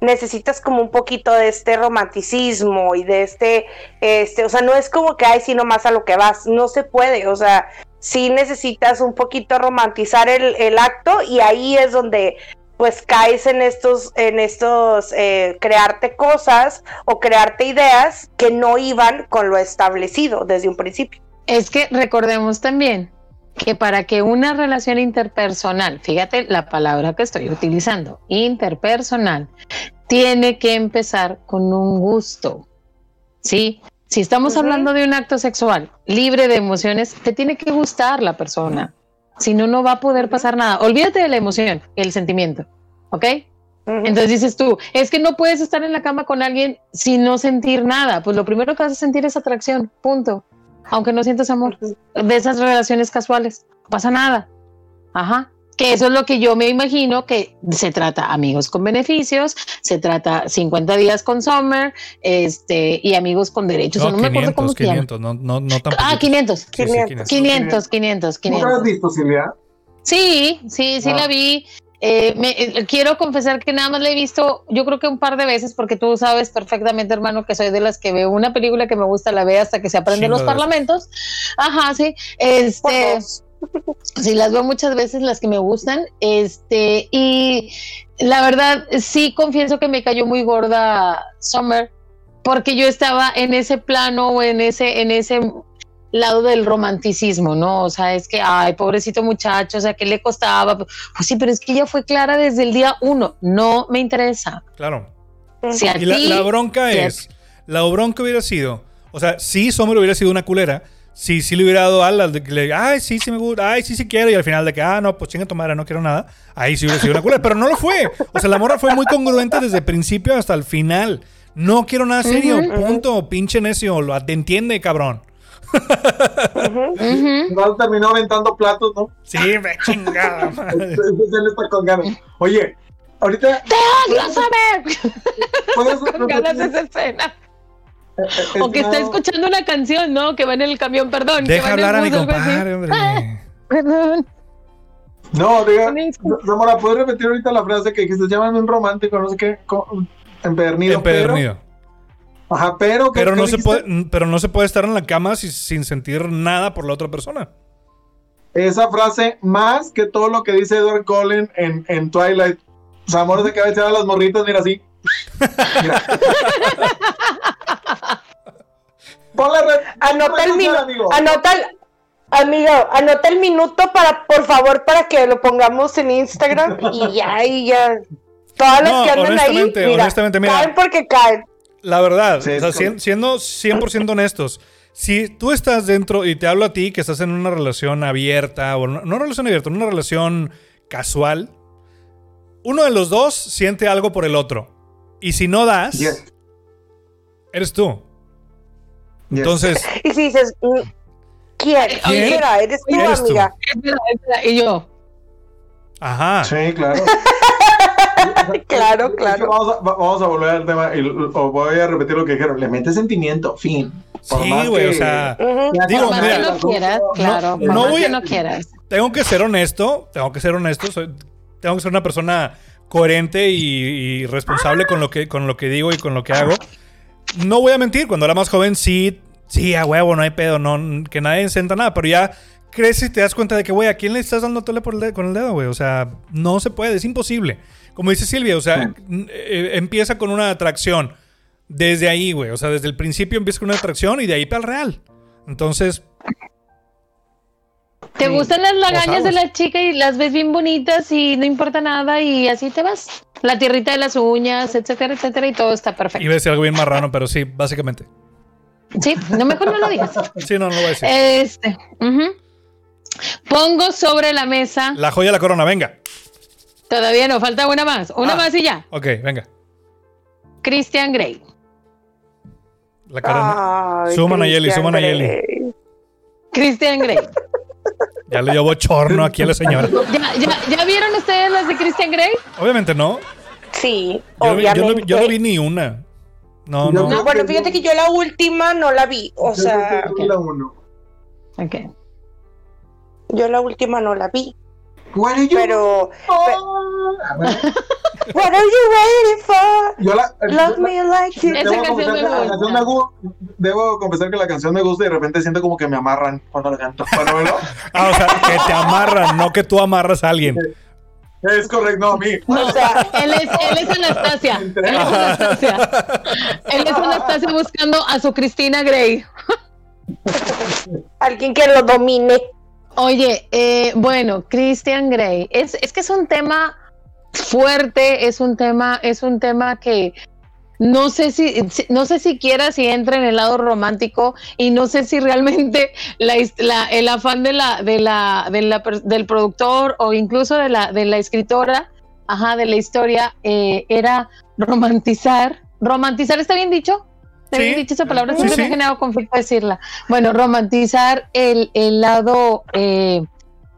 necesitas como un poquito de este romanticismo y de este, este, o sea, no es como que hay sino más a lo que vas, no se puede, o sea, sí necesitas un poquito romantizar el, el acto y ahí es donde pues caes en estos, en estos, eh, crearte cosas o crearte ideas que no iban con lo establecido desde un principio. Es que recordemos también que para que una relación interpersonal, fíjate la palabra que estoy utilizando, interpersonal, tiene que empezar con un gusto. ¿Sí? Si estamos hablando de un acto sexual libre de emociones, te tiene que gustar la persona. Si no, no va a poder pasar nada. Olvídate de la emoción, el sentimiento. ¿Ok? Entonces dices tú, es que no puedes estar en la cama con alguien sin no sentir nada. Pues lo primero que vas a sentir es atracción, punto. Aunque no sientas amor de esas relaciones casuales, no pasa nada. Ajá. Que eso es lo que yo me imagino que se trata amigos con beneficios, se trata 50 días con Summer, este, y amigos con derechos. No, no me acuerdo 500, cómo se llama. 500, no, no, no tan Ah, poquito. 500. Sí, sí, 500. 500, 500, ¿Nunca lo 500. has visto, Silvia? Sí, sí, sí Ah. la vi. Eh, me- eh, quiero confesar que nada más la he visto, yo creo que un par de veces, porque tú sabes perfectamente, hermano, que soy de las que veo una película que me gusta, la ve hasta que se aprende Chingo los parlamentos. Ajá, sí. Este, sí, las veo muchas veces, las que me gustan. Este, y la verdad, sí confieso que me cayó muy gorda Summer, porque yo estaba en ese plano o en ese, en ese lado del romanticismo, ¿no? O sea, es que, ay, pobrecito muchacho, o sea, ¿qué le costaba? Pues sí, pero es que ella fue clara desde el día uno, no me interesa. Claro. Si Y la, ti- la bronca si es, la bronca hubiera sido, o sea, si Sommer hubiera sido una culera, si sí le hubiera dado alas de que le ay, sí, sí me gusta, ay, sí, sí quiero, y al final de que, ah, no, pues chinga tu madre, no quiero nada, ahí sí hubiera sido una culera, pero no lo fue. O sea, la morra fue muy congruente desde el principio hasta el final. No quiero nada serio, punto, pinche necio, lo entiende, cabrón. No terminó aventando platos, ¿no? Sí, me chingada. madre. Entonces él está con ganas. Oye, ahorita. ¡Te odio saber! ¿Puedes Con ganas de esa escena. Es O que está escuchando una canción, ¿no? Que va en el camión, perdón. que Deja el hablar a mi bus, algo así. compadre, hombre. Ah, perdón. No, diga, Ramona, ¿puedes repetir ahorita la frase que dijiste? Llámame un romántico, no sé qué, empedernido. Empedernido. Pero, ajá, pero. ¿qué- Pero qué no, se puede, pero no se puede estar en la cama si- sin sentir nada por la otra persona. Esa frase, más que todo lo que dice Edward Cullen en, en Twilight. O sea, amor, se que va a echar a las morritas, mira así. Mira. Ponle. Anota el minuto, amigo. anota el, amigo, anota el minuto para, por favor, para que lo pongamos en Instagram y ya, y ya. Todas las No, que andan ahí, honestamente, mira, honestamente, mira. caen porque caen. La verdad, Sí, o sea, siendo 100% honestos, si tú estás dentro y te hablo a ti que estás en una relación abierta, o no, no relación abierta, una relación casual, uno de los dos siente algo por el otro. Y si no das, Yes. eres tú. Entonces, Y si dices, mm, ¿quién? ¿Quién? Mira, eres tú, Eres tú. amiga. Espera, espera, Y yo, ajá. Sí, claro. Claro, claro. Vamos a, va- vamos a volver al tema y o voy a repetir lo que dijeron. Le mete sentimiento, fin. Por Sí, güey, o sea, digo, por más mira, que no quieras, claro, por no más voy que a- no quieras. tengo que ser honesto, tengo que ser honesto, soy- tengo que ser una persona coherente y, y responsable con lo que con lo que digo y con lo que hago. No voy a mentir, cuando era más joven sí, sí, a huevo, no hay pedo, no que nadie sienta nada, pero ya creces y te das cuenta de que, güey, ¿a quién le estás dando tole por el dedo- con el dedo, güey? O sea, no se puede, es imposible. Como dice Silvia, o sea, eh, empieza con una atracción. Desde ahí, güey. O sea, desde el principio empieza con una atracción y de ahí para el real. Entonces, Te gustan las lagañas de aguas. la chica y las ves bien bonitas y no importa nada y así te vas. La tierrita de las uñas, etcétera, etcétera, y todo está perfecto. iba a decir algo bien marrano, pero sí, básicamente. Sí, no mejor no lo digas. Sí, no, no lo voy a decir. Este, ujú. pongo sobre la mesa. La joya de la corona, venga. Todavía no, falta una más. Una Ah. más y ya. Ok, venga. Christian Grey. La corona. Suman a Yeli, suman a Yeli. Christian Grey. Ya le dio bochorno aquí a la señora. ¿Ya, ya, ya vieron ustedes las de Christian Grey? Obviamente no. Sí, Yo, no, obviamente. vi- yo no vi ni una. No, no. No, bueno, fíjate que yo la última no la vi. O sea, la uno. Ok. yo la última no la vi. What are you- Pero, Ah, bueno, what are you waiting for? Yo la, Love me like you. Esa canción confesar me que la gusta. canción me gu- debo confesar que la canción me gusta y de repente siento como que me amarran cuando la canto. Bueno, bueno, Ah, o sea, que te amarran, no que tú amarras a alguien. es correcto, no, a mí. O sea, Él es, él es Anastasia. Él es Anastasia. Él es Anastasia buscando a su Cristina Grey. alguien que lo domine. Oye, eh, bueno, Christian Grey, es, es que es un tema fuerte, es un tema, es un tema que no sé si, no sé siquiera si entra en el lado romántico y no sé si realmente la, la- el afán de la, de la, de la del productor o incluso de la, de la escritora, ajá, de la historia, eh, era romantizar. ¿Romantizar está bien dicho? ¿Está Sí. dicho esa palabra? Sí, Siempre me ha generado conflicto decirla. Bueno, romantizar el, el lado eh,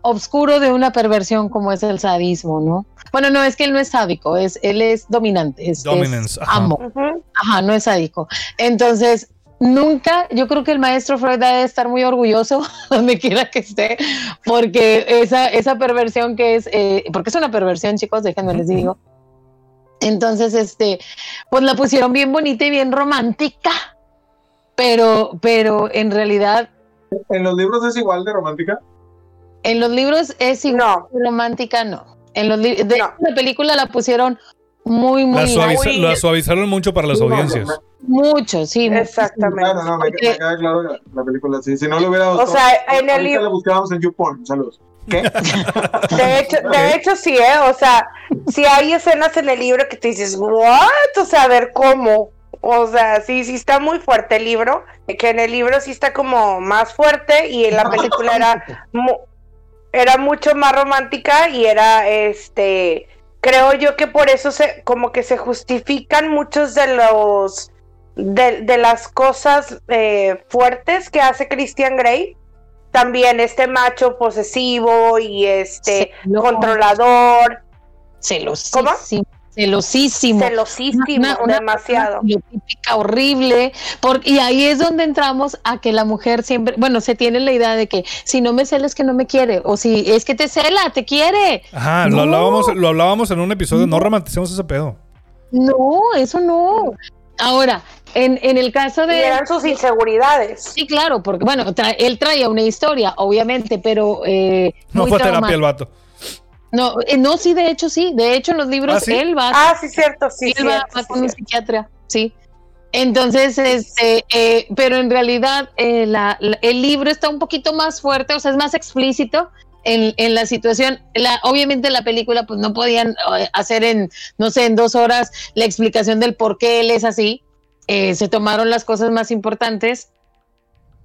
oscuro de una perversión como es el sadismo, ¿no? Bueno, no, es que él no es sádico, es, él es dominante, es, es Dominance, ajá. amo. Ajá, no es sádico. Entonces, nunca, yo creo que el maestro Freud debe estar muy orgulloso donde quiera que esté, porque esa, esa perversión que es, eh, porque es una perversión, chicos, déjenme les digo. Entonces, este, pues la pusieron bien bonita y bien romántica, pero, pero en realidad ¿En los libros es igual de romántica? en los libros es igual No. de romántica, no. En los de No. la película la pusieron muy, muy, La, suaviza- muy- la suavizaron mucho para las no, audiencias. no, mucho, sí. Exactamente. Claro, no, me, me queda claro la película sí. Si no lo hubiera O gustado, sea, en el libro- la buscábamos en YouPorn. Saludos. ¿Qué? De hecho, de hecho sí, ¿eh? O sea, si hay escenas en el libro que te dices, ¿what? O sea, a ver cómo. O sea, sí, sí está muy fuerte el libro. Que en el libro sí está como más fuerte y en la película era, mu- era mucho más romántica y era, este, creo yo que por eso se, como que se justifican muchos de los, de, de las cosas eh, fuertes que hace Christian Grey. También este macho posesivo y este controlador, celosísimo. Celosísimo. celosísimo, Una- una demasiado. típica, horrible. por- y ahí es donde entramos a que la mujer siempre, bueno, se tiene la idea de que si no me cela es que no me quiere, o si es que te cela, te quiere. Ajá, No. lo, hablábamos, lo hablábamos en un episodio. No romanticemos ese pedo. No, eso no. Ahora, en, en el caso Y de... eran sus inseguridades. Sí, claro, porque bueno, tra- él traía una historia, obviamente, pero... eh, No muy fue terapia el vato. No, eh, no, sí, de hecho sí. De hecho, en los libros ¿Ah, sí? él va, Ah, sí, cierto, sí, él va, cierto, va sí, con un psiquiatra, sí. Entonces, este, eh, pero en realidad eh, la- la- el libro está un poquito más fuerte, o sea, es más explícito en, en la situación. La, obviamente la película, pues no podían eh, hacer en, no sé, en dos horas la explicación del por qué él es así. eh, se tomaron las cosas más importantes.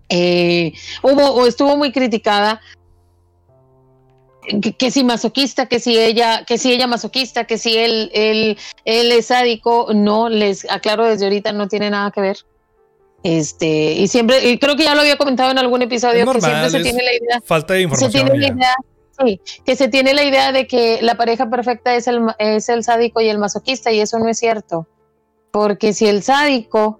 Eh, hubo o estuvo muy criticada que, que si masoquista, que si ella, que si ella masoquista, que si él, él, él es sádico, no les aclaro desde ahorita no tiene nada que ver. Este, y siempre, y creo que ya lo había comentado en algún episodio, Es que siempre se tiene la idea. falta de se información. tiene la idea, sí, que se tiene la idea de que la pareja perfecta es el, es el sádico y el masoquista, y eso no es cierto. Porque si el sádico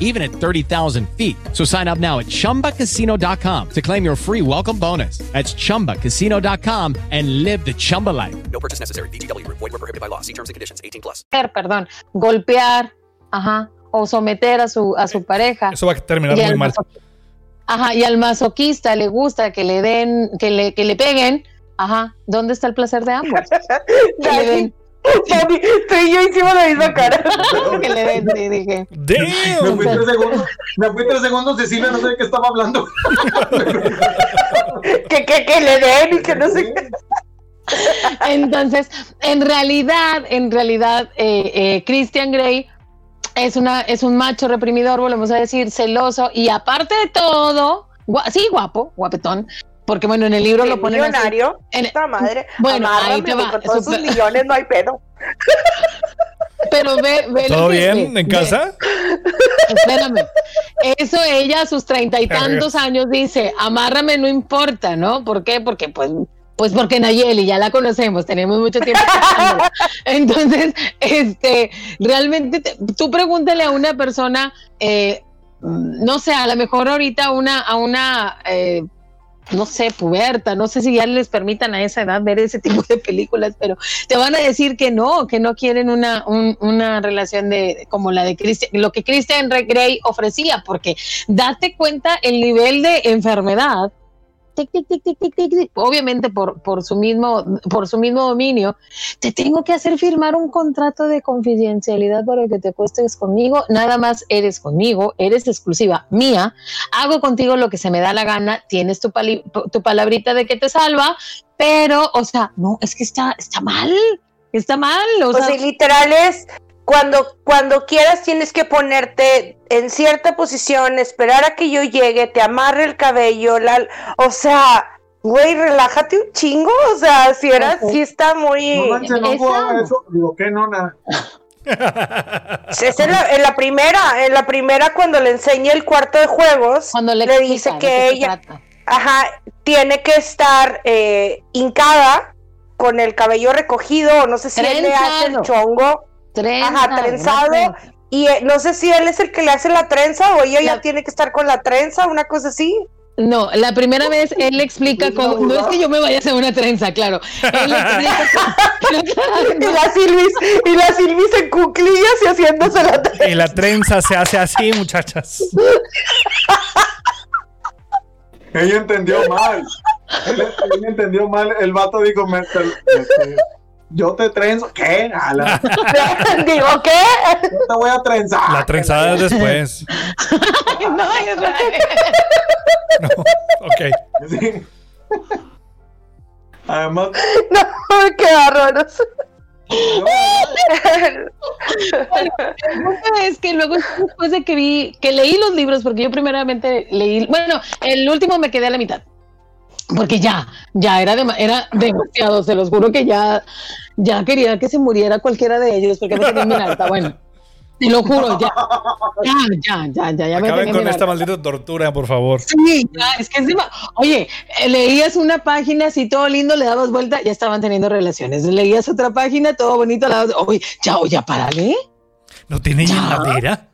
even at 30,000 feet. So sign up now at ChumbaCasino.com to claim your free welcome bonus. That's ChumbaCasino.com and live the Chumba life. No purchase necessary. VGW Group. Void were prohibited by law. See terms and conditions. 18 plus. perdón, golpear, ajá, o someter a su, a su pareja. Eso va a terminar Y muy mal. maso- Ajá, y al masoquista le gusta que le den, que le, que le peguen. Ajá, ¿dónde está el placer de ambos? Que le den, Tú y yo hicimos la misma cara. que le den, sí, dije. Me fui tres segundos, me fui tres segundos, no sé de qué estaba hablando. que, que, que le den y que no sé qué. Entonces, en realidad, en realidad, eh, eh, Christian Grey es una, es un macho reprimidor, volvemos a decir, celoso, y aparte de todo, gua- sí, guapo, guapetón, porque bueno, en el libro lo ponen así. millonario. En- Esta madre. Bueno, ahí te va. Con todos sus millones no hay pedo. Pero ve, ve ¿Todo bien ve- en ve- casa? Espérame. Eso ella a sus treinta y tantos años dice, amárrame, no importa, ¿no? ¿Por qué? Porque pues, pues porque Nayeli, ya la conocemos, tenemos mucho tiempo. Entonces, este, realmente te- tú pregúntale a una persona, eh, no sé, a lo mejor ahorita una, a una eh, no sé, puberta, no sé si ya les permitan a esa edad ver ese tipo de películas, pero te van a decir que no, que no quieren una, un- una relación de como la de Christian, lo que Christian Grey ofrecía, porque date cuenta el nivel de enfermedad. Tic, tic, tic, tic, tic, tic, tic, Obviamente por, por su mismo por su mismo dominio, te tengo que hacer firmar un contrato de confidencialidad para que te acuestes conmigo. Nada más eres conmigo, eres exclusiva mía. Hago contigo lo que se me da la gana. Tienes tu, pali- tu palabrita de que te salva, pero, o sea, no, es que está, está mal. Está mal. O sea, literal es cuando, cuando quieras tienes que ponerte en cierta posición, esperar a que yo llegue, te amarre el cabello, la, o sea, güey, relájate un chingo, o sea, si era, si está muy... No manches, no puedo hacer eso. Digo, ¿qué? No, nada. Es en la, en la primera, en la primera cuando le enseña el cuarto de juegos, cuando le, dice explica que ella, ajá, tiene que estar eh, hincada con el cabello recogido, o no sé si él le hace el chongo, Trenzado, ajá, trenzado, trenza. y eh, no sé si él es el que le hace la trenza o ella ya tiene que estar con la trenza, una cosa así. No, la primera vez él le explica cómo. No es que yo me vaya a hacer una trenza, claro. Él le explica cómo- pero claro, Y la Silvis, y la Silvis en cuclillas y haciéndose la trenza. Y la trenza se hace así, muchachas. Ella entendió mal. Ella, ella entendió mal. El vato dijo, me, este, yo te trenzo. ¿Qué? La- Digo, ¿qué? Yo te voy a trenzar. La trenzada es después. no, Israel. Ok. Sí. Además, No, qué el punto es que luego, después de que vi, que leí los libros, porque yo primeramente leí, bueno, el último me quedé a la mitad. Porque ya, ya era, dema- era demasiado, se los juro que ya, ya quería que se muriera cualquiera de ellos, porque me tenían alta. Bueno, Te lo juro, ya. Ya, ya, ya, ya. ya me Acaben con esta maldita tortura, por favor. Sí, ya, es que encima, oye, eh, leías una página así todo lindo, le dabas vuelta, ya estaban teniendo relaciones. Leías otra página, todo bonito, le dabas, oye, ya, oye, párale. ¿No tiene llenadera?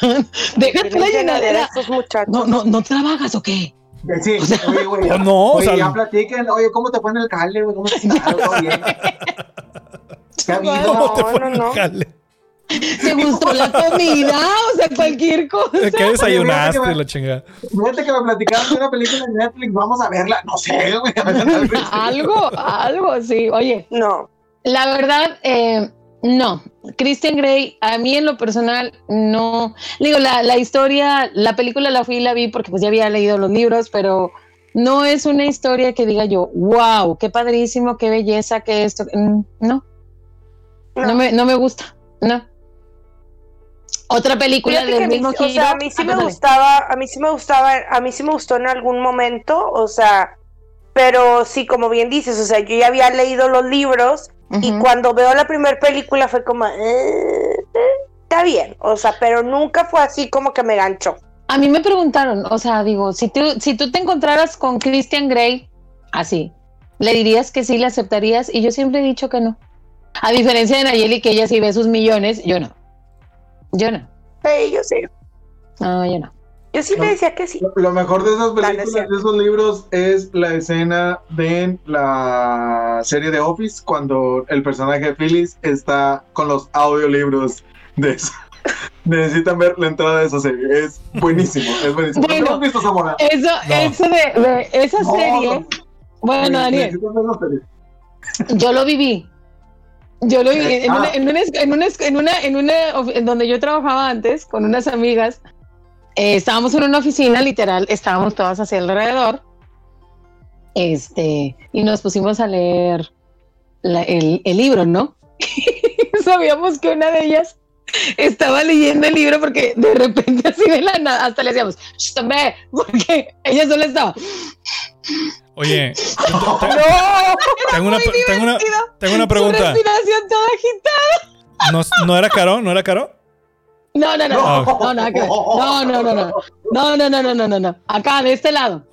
Déjate la llenadera. muchachos. No, no, no trabajas o qué? Sí, oye, güey. Oh, no, o oye, sea- ya platiquen. Oye, ¿cómo te fue en el jale, güey? ¿Cómo te está? ¿Todo bien? ¿Qué ha habido? ¿Cómo te No, fue no, el no. jale? ¿Te gustó la comida? O sea, cualquier cosa. ¿Qué desayunaste, Oye, la chingada? Fíjate que me platicaron de una película en Netflix. Vamos a verla. No sé, güey. algo, algo, sí. Oye, No. la verdad, eh, no. Christian Grey, a mí en lo personal, no. Digo, la, la historia, la película la fui y la vi porque pues ya había leído los libros, pero no es una historia que diga yo, wow, qué padrísimo, qué belleza, qué esto. Mm, No, no, me, no me gusta, no. Otra película del mismo o sea, a mí sí me Ándale. gustaba, a mí sí me gustaba, a mí sí me gustó en algún momento, o sea, pero sí, como bien dices, o sea, yo ya había leído los libros y cuando veo la primera película fue como, "Eh, eh, está bien, o sea, pero nunca fue así como que me ganchó. A mí me preguntaron, o sea, digo, si tú, si tú te encontraras con Christian Grey así, ¿le dirías que sí, le aceptarías? Y yo siempre he dicho que no. A diferencia de Nayeli, que ella sí ve sus millones, yo no. Yo no. Sí, yo sí. No, yo no. Yo sí le decía que sí. Lo- Lo mejor de esas películas, de esos libros, es la escena de la serie de Office, cuando el personaje de Phyllis está con los audiolibros de eso. Necesitan ver la entrada de esa serie. Es buenísimo, es buenísimo. ¿No Bueno, hemos visto Zamora? Eso, No. eso de, de esa No, serie, no. bueno, Daniel, yo lo viví. Yo lo viví en Ah. una, en una, en una, en una, en una en donde yo trabajaba antes con unas amigas. Eh, estábamos en una oficina, literal, estábamos todas hacia alrededor. Este, y nos pusimos a leer la- el, el libro, ¿no? Sabíamos que una de ellas estaba leyendo el libro porque de repente así de la nada, hasta le decíamos, porque ella solo estaba. Oye, ¡No! tengo una, tengo una, tengo una Su pregunta. respiración toda agitada. ¿No, ¿No era caro? ¿No era caro? No, no, no. No, no, no, no, no, no. No, no, no, no, no, no, no. Acá, de este lado.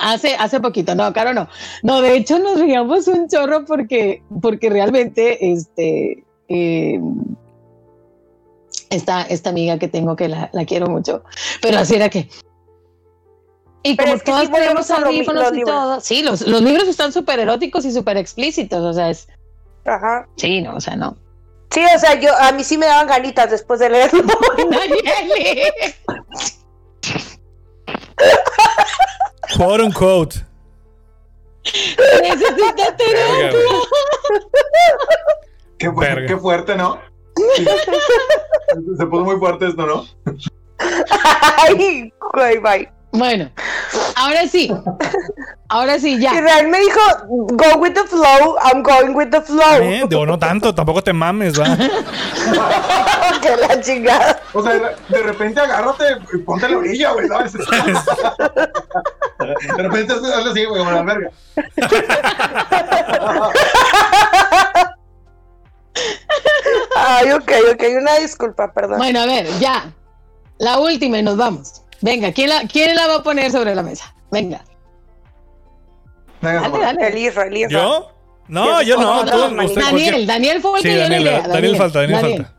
Hace, hace poquito, no, claro no. No, de hecho nos riamos un chorro porque, porque realmente, este, eh, esta, amiga que tengo que la, quiero mucho, pero así era que, y como todos tenemos y todo. Sí, los, los libros están súper eróticos y súper explícitos, o sea, es. Ajá. Sí, no, o sea, no. Sí, o sea, yo a mí sí me daban ganitas después de leerlo. Quote unquote. Necesita terapia. Qué, fu- Verga. qué fuerte, ¿no? Se puso muy fuerte esto, ¿no? Ay, güey, bye. Bueno, ahora sí. Ahora sí, Y ya. Real me dijo, go with the flow, I'm going with the flow. Eh, digo, no tanto, tampoco te mames, va. que la chingada. O sea, de- repente agárrate y ponte a la orilla, güey, ¿sabes? De repente hazle así, güey, como la verga. Ay, ok, ok, una disculpa, perdón. Bueno, a ver, ya. La última y nos vamos. Venga, ¿quién la, quién la va a poner sobre la mesa? Venga. Venga, Dale, dale. El Isra, el Isra. ¿Yo? No, yo no. No, tú, no, usted, Daniel, cualquier- Daniel fue el Sí, que dio la Daniel, idea. Daniel falta, Daniel, Daniel. falta.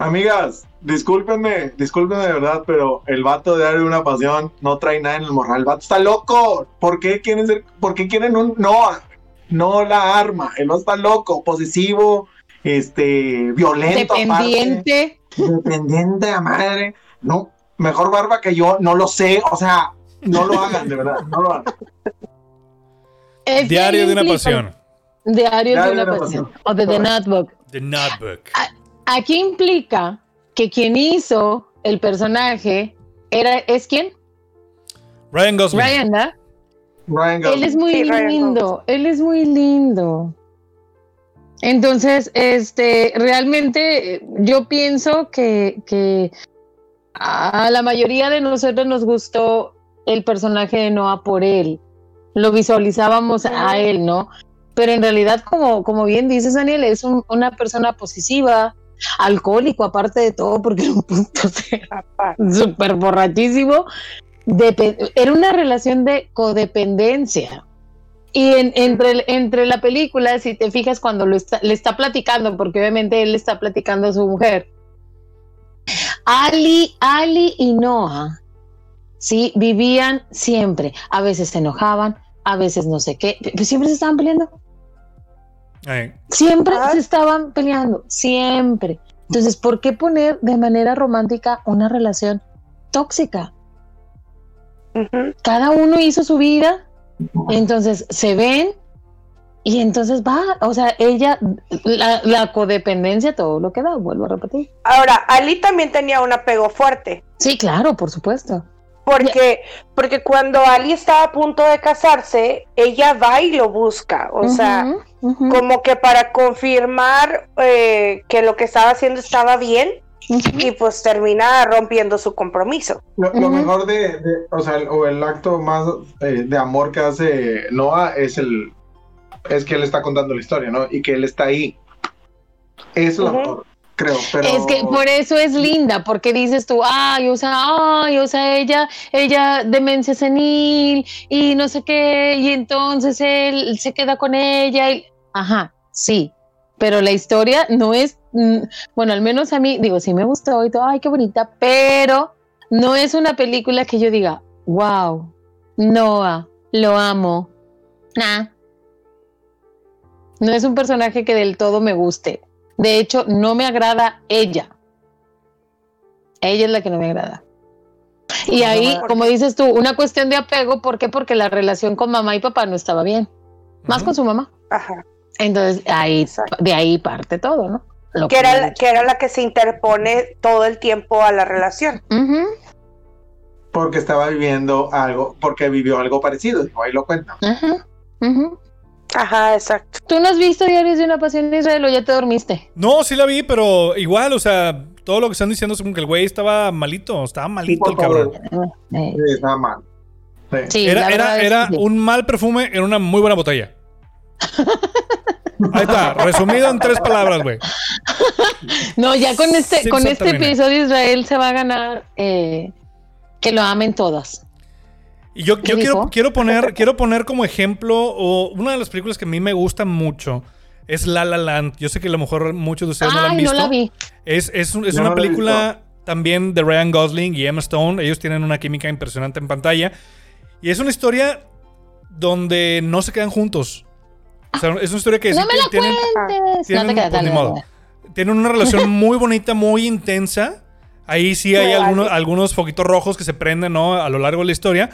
Amigas, discúlpenme, discúlpenme de verdad, pero el vato de Diario de una Pasión no trae nada en el morral. El vato está loco. ¿Por qué quieren ser, por qué quieren un no? No la arma. El vato está loco, posesivo, este, violento. aparte. Dependiente. Dependiente a madre. No, mejor barba que yo, no lo sé. O sea, no lo hagan, de verdad, no lo hagan. Es que Diario de un una pasión. Diario de una pasión. O de The Notebook. The Notebook. Aquí implica que quien hizo el personaje era, ¿es quién? Ryan Gosling. Ryan, ¿verdad? Ryan Él es muy Sí, lindo, él es muy lindo. Entonces, este, realmente eh, yo pienso que, que a la mayoría de nosotros nos gustó el personaje de Noah por él. Lo visualizábamos a él, ¿no? pero en realidad, como, como bien dices, Daniel, es un- una persona posesiva, alcohólico, aparte de todo, porque era un punto súper borrachísimo. Era una relación de codependencia. Y en- entre, entre la película, si te fijas, cuando lo está, le está platicando, porque obviamente él le está platicando a su mujer, Ali, Ali y Noah, sí, vivían siempre. A veces se enojaban, a veces no sé qué, pero siempre se estaban peleando. Ay, Siempre se estaban peleando, siempre. Entonces, ¿por qué poner de manera romántica una relación tóxica? Cada uno hizo su vida, entonces se ven y entonces va, o sea, ella, la, la codependencia, todo lo que da, vuelvo a repetir. Ahora, Ali también tenía un apego fuerte. Sí, claro, por supuesto. Porque, porque cuando Ali estaba a punto de casarse, ella va y lo busca. O sea, como que para confirmar eh, que lo que estaba haciendo estaba bien y pues termina rompiendo su compromiso. Lo, lo mejor de, de- o sea, el, o el acto más eh, de amor que hace Noah es el, es que él está contando la historia, ¿no? Y que él está ahí. Eso es lo Ujú. mejor, creo. Pero Es que por eso es linda, porque dices tú, ay, o sea, ay, o sea, ella, ella demencia senil y no sé qué, y entonces él se queda con ella. y- Ajá, sí, pero la historia no es, mm, bueno, al menos a mí, digo, sí me gustó y todo, ay, qué bonita, pero no es una película que yo diga, wow, Noah, lo amo. Nah. No es un personaje que del todo me guste. De hecho, no me agrada ella. Ella es la que no me agrada. Y ahí, como dices tú, una cuestión de apego, ¿por qué? Porque la relación con mamá y papá no estaba bien. Más con su mamá. Ajá. Entonces, ahí, de ahí parte todo, ¿no? Lo Que era, la- que era la que se interpone todo el tiempo a la relación. porque estaba viviendo algo, porque vivió algo parecido, digo, ahí lo cuenta. Ajá. ujú. Ajá, exacto. ¿Tú no has visto Diarios de una Pasión de Israel o ya te dormiste? No, sí la vi, pero igual, o sea, todo lo que están diciendo es como que el güey estaba malito, estaba malito el cabrón. Sí, estaba mal. Sí, era la era, era que sí. un mal perfume en una muy buena botella. Ahí está, resumido en tres palabras, güey. No, ya con este, Simpson con este termina. episodio Israel se va a ganar eh, que lo amen todas. Y yo, ¿Qué yo quiero, quiero, poner, quiero poner como ejemplo, o una de las películas que a mí me gusta mucho es La La Land. Yo sé que a lo mejor muchos de ustedes no la han Ay, visto. no la vi. Es, es, es No, una no película también de Ryan Gosling y Emma Stone. Ellos tienen una química impresionante en pantalla. Y es una historia donde no se quedan juntos. O sea, es una historia que no sí me la tienen, cuentes. tienen- no te quedas pues, ni modo. Tienen una relación muy bonita, muy intensa. Ahí sí hay algunos, algunos foquitos rojos que se prenden ¿no? a lo largo de la historia.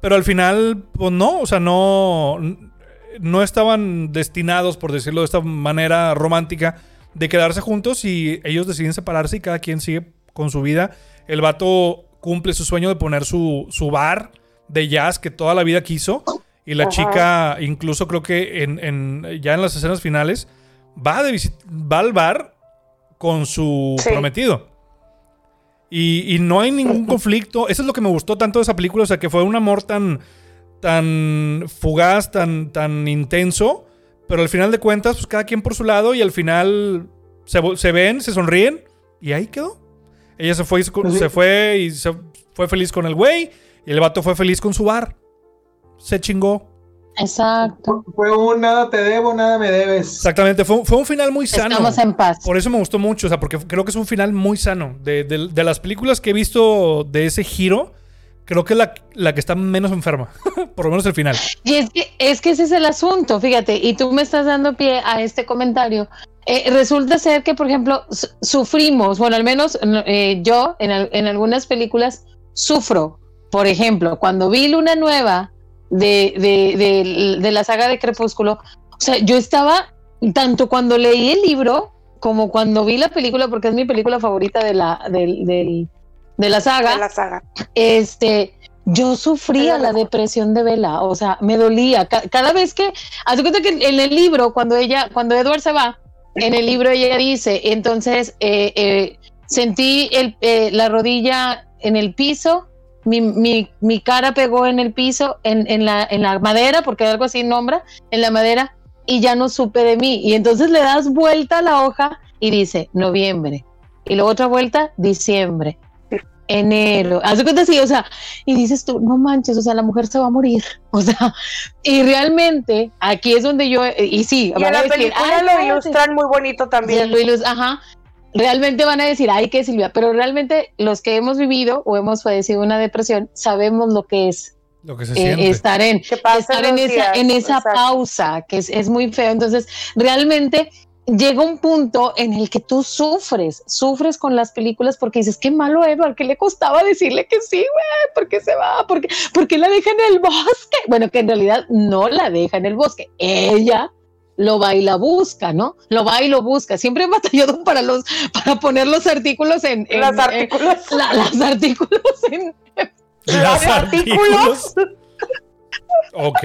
Pero al final, pues no, o sea, no, no estaban destinados, por decirlo de esta manera romántica, de quedarse juntos y ellos deciden separarse y cada quien sigue con su vida. El vato cumple su sueño de poner su, su bar de jazz que toda la vida quiso. Y la Ajá. chica, incluso creo que en, en- ya en las escenas finales, va, de va al bar con su Sí. prometido. Y, y no hay ningún conflicto. Eso es lo que me gustó tanto de esa película. O sea, que fue un amor tan, tan fugaz, tan, tan intenso. Pero al final de cuentas, pues cada quien por su lado. Y al final se, se ven, se sonríen. Y ahí quedó. Ella se fue, y se, se fue y se fue feliz con el güey. Y el vato fue feliz con su bar. Se chingó. Exacto. Fue un nada te debo, nada me debes. Exactamente, fue, fue un final muy sano. Estamos en paz. Por eso me gustó mucho, o sea, porque creo que es un final muy sano. De, de- de las películas que he visto de ese giro, creo que es la, la que está menos enferma. Por lo menos el final. Y es que, es que ese es el asunto, fíjate, y tú me estás dando pie a este comentario. Eh, resulta ser que, por ejemplo, su- sufrimos, bueno, al menos eh, yo en, al- en algunas películas sufro. Por ejemplo, cuando vi Luna Nueva de, de, de- de la saga de Crepúsculo, o sea, yo estaba, tanto cuando leí el libro como cuando vi la película, porque es mi película favorita de la, de la saga. De la saga. Este, yo sufría la depresión de Vela, o sea, me dolía. Ca- cada vez que, haz de cuenta que en el libro, cuando ella, cuando Edward se va, en el libro ella dice, entonces eh, eh, sentí el, eh, la rodilla en el piso, mi, mi, mi cara pegó en el piso, en, en, la, en la madera, porque algo así nombra, en la madera, y ya no supe de mí. Y entonces le das vuelta a la hoja y dice noviembre. Y luego otra vuelta, diciembre. Enero, haz de cuenta así, o sea, y dices tú, no manches, o sea, la mujer se va a morir, o sea, y realmente aquí es donde yo, y sí, Y a la película "Ay, lo espérate". ilustran muy bonito Sí, también. lo ajá. Realmente van a decir, ay, que Silvia, pero realmente los que hemos vivido o hemos padecido una depresión sabemos lo que es Lo que se eh, siente. estar en, estar en esa, días, en esa exacto. pausa, que es, es muy feo. Entonces, realmente llega un punto en el que tú sufres, sufres con las películas porque dices, qué malo Edward, ¿qué le costaba decirle que sí, güey? ¿Por qué se va? ¿Por qué, por qué la deja en el bosque? Bueno, que en realidad no la deja en el bosque, ella lo va y la busca, ¿no? Lo va y lo busca. Siempre he batallado para los, para poner los artículos en, en- Los en- artículos. la- los artículos en, Los artículos. Ok.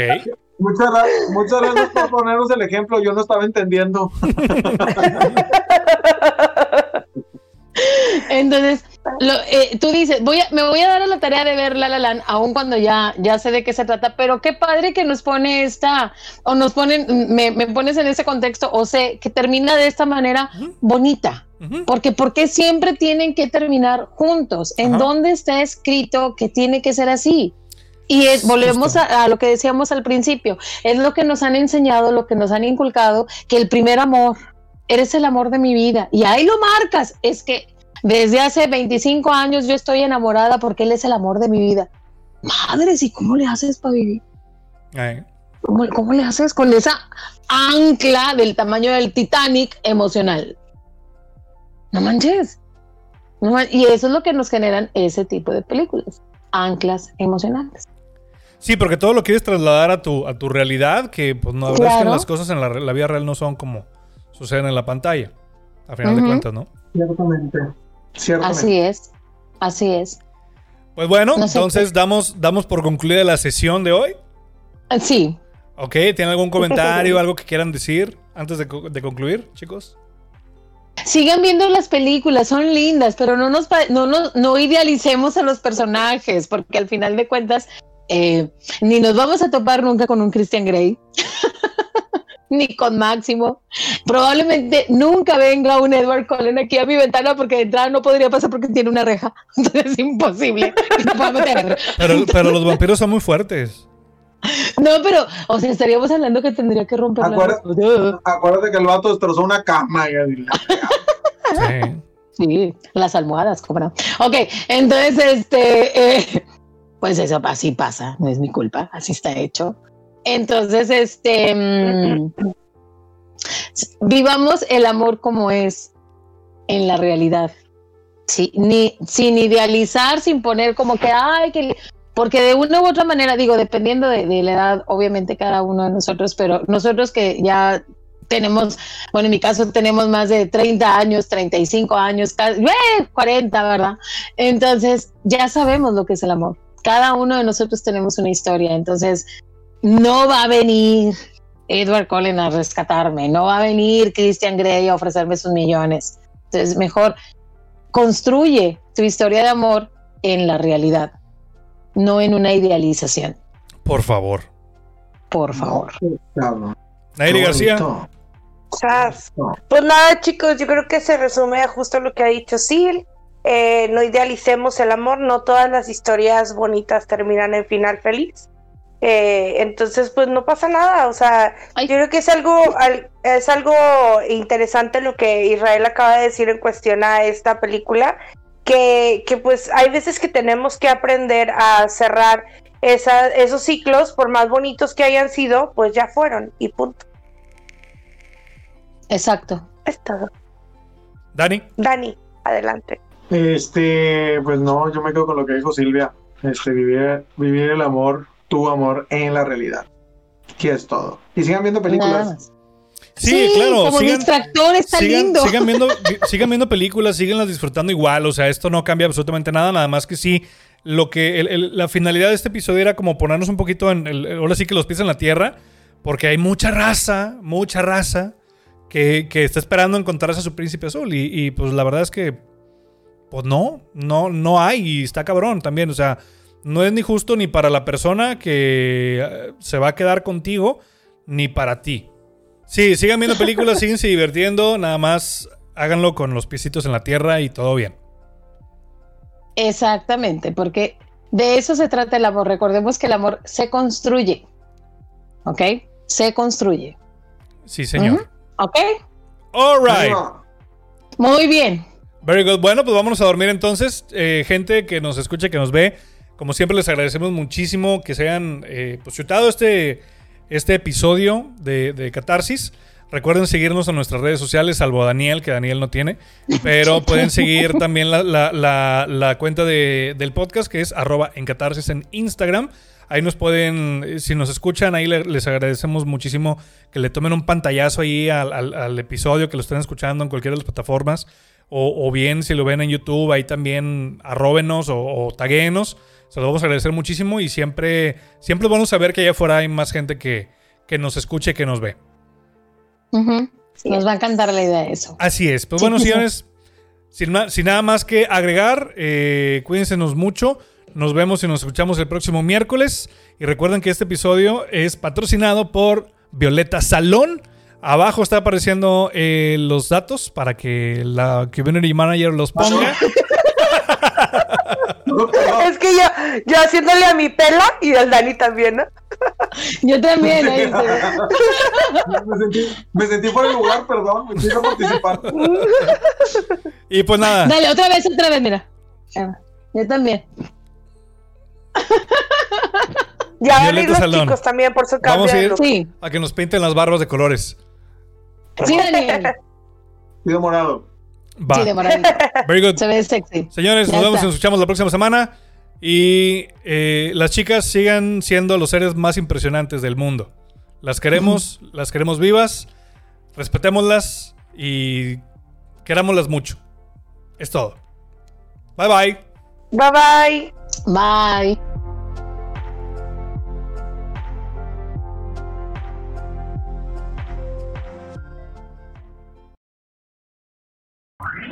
Muchas, gra- muchas gracias por ponernos el ejemplo. Yo no estaba entendiendo. Entonces, lo- eh, tú dices, voy a, me voy a dar a la tarea de ver La La Land, aun cuando ya, ya sé de qué se trata, pero qué padre que nos pone esta, o nos ponen, me, me pones en ese contexto, o sé, que termina de esta manera bonita. Porque, porque siempre tienen que terminar juntos. ¿En Ajá. dónde está escrito que tiene que ser así? Y es, volvemos a, a lo que decíamos al principio, es lo que nos han enseñado, lo que nos han inculcado, que el primer amor, eres el amor de mi vida. Y ahí lo marcas, es que desde hace 25 años yo estoy enamorada porque él es el amor de mi vida. Madres, ¿y cómo le haces para vivir? Ay. ¿Cómo, cómo le haces con esa ancla del tamaño del Titanic emocional? No manches. No man- y eso es lo que nos generan ese tipo de películas, anclas emocionales. Sí, porque todo lo quieres trasladar a tu, a tu realidad, que pues no, la verdad es que las cosas en la, vida real no son como suceden en la pantalla. A final de cuentas, ¿no? Ciertamente. Ciertamente. Así es, así es. Pues bueno, No sé entonces damos, damos por concluida la sesión de hoy. Ah, Sí, Ok, ¿tienen algún comentario, algo que quieran decir antes de, co- de concluir, chicos? Sigan viendo las películas, son lindas, pero no nos no, nos- no idealicemos a los personajes, porque al final de cuentas eh, ni nos vamos a topar nunca con un Christian Grey, ni con Máximo. Probablemente nunca venga un Edward Cullen aquí a mi ventana porque de entrada no podría pasar porque tiene una reja. Entonces es imposible meter. Pero, pero los vampiros son muy fuertes. No, pero, o sea, estaríamos hablando que tendría que romper la Acuérdate, acuérdate que el vato destrozó una cama. y así. Sí, las almohadas, cómo no. Ok, entonces, este, eh, pues eso así pasa, no es mi culpa, así está hecho. Entonces, este, mm, vivamos el amor como es en la realidad. Sí, ni, sin idealizar, sin poner como que, ay, que, porque de una u otra manera, digo, dependiendo de, la edad, obviamente cada uno de nosotros, pero nosotros que ya tenemos, bueno, en mi caso tenemos más de 30 años, 35 años, casi, ¡eh! 40, ¿verdad? Entonces, ya sabemos lo que es el amor. Cada uno de nosotros tenemos una historia, entonces no va a venir Edward Cullen a rescatarme, no va a venir Christian Grey a ofrecerme sus millones. Entonces, mejor construye tu historia de amor en la realidad, no en una idealización, Por favor. por favor. Nairi García. Pues nada, chicos, yo creo que se resume a justo lo que ha dicho Sil. Eh, no idealicemos el amor, no todas las historias bonitas terminan en final feliz. Eh, entonces, pues no pasa nada. O sea, yo creo que es algo, al- es algo interesante lo que Israel acaba de decir en cuestión a esta película. Que, que pues hay veces que tenemos que aprender a cerrar esa- esos ciclos, por más bonitos que hayan sido, pues ya fueron y punto. Exacto. Es todo. Dani. Dani, adelante. Este, pues no, yo me quedo con lo que dijo Silvia. Este, vivir, vivir el amor, tu amor en la realidad. Que es todo. Y sigan viendo películas. más. Sí, claro. Como sigan- distractor, está sigan, lindo. Sigan viendo, vi- sigan viendo películas, síganlas disfrutando igual. O sea, esto no cambia absolutamente nada, nada más que sí. Lo que el- el- la finalidad de este episodio era como ponernos un poquito en el, ahora sí que los pies en la tierra, porque hay mucha raza, mucha raza que, que está esperando encontrarse a su príncipe azul. Y, y, pues la verdad es que, pues no, no, no hay y está cabrón también. O sea, no es ni justo ni para la persona que eh, se va a quedar contigo, ni para ti. Sí, sigan viendo películas, síguense divirtiendo, nada más háganlo con los piecitos en la tierra y todo bien. Exactamente, porque de eso se trata el amor. Recordemos que el amor se construye. ¿Ok? Se construye. Sí, señor. ¿Ok? All right. Muy bien. Very good. Bueno, pues vámonos a dormir entonces. Eh, gente que nos escucha, que nos ve, como siempre les agradecemos muchísimo que se hayan eh, pues, chutado este, este episodio de, de Catarsis. Recuerden seguirnos en nuestras redes sociales, salvo a Daniel, que Daniel no tiene. Pero pueden seguir también la, la- la- la cuenta de- del podcast, que es arroba en Catarsis en Instagram. Ahí nos pueden, eh, si nos escuchan, ahí le- les agradecemos muchísimo que le tomen un pantallazo ahí al, al- al episodio, que lo estén escuchando en cualquiera de las plataformas. O, o bien, si lo ven en YouTube, ahí también arróbenos o, o taguéenos. Se lo vamos a agradecer muchísimo y siempre, siempre es bueno saber que allá afuera hay más gente que, que nos escuche, que nos ve. Ujú. Nos va a encantar la idea de eso. Así es. Pues Sí, bueno, señores, sin, sin nada más que agregar, eh, cuídensenos mucho. Nos vemos y nos escuchamos el próximo miércoles. Y recuerden que este episodio es patrocinado por Violeta Salón. Abajo está apareciendo eh, los datos para que la Community Manager los ponga. Es que yo, yo haciéndole a mi pela y al Dani también, ¿no? Yo también, ahí me, sentí, me sentí fuera de lugar, perdón, me quiero participar. Y pues nada. Dale, otra vez, otra vez, mira. Ah, Yo también. Ya van a ir los Salón. chicos también por su cambio Vamos a ir look. a que nos pinten las barbas de colores. Sí, Daniel. Pido morado. Va. Sí, de maravilla. Very good. Se ve sexy. Señores, Ya nos vemos y nos escuchamos la próxima semana. Y eh, las chicas sigan siendo los seres más impresionantes del mundo. Las queremos, las queremos vivas, respetémoslas y querámoslas mucho. Es todo. Bye bye. Bye bye. Bye.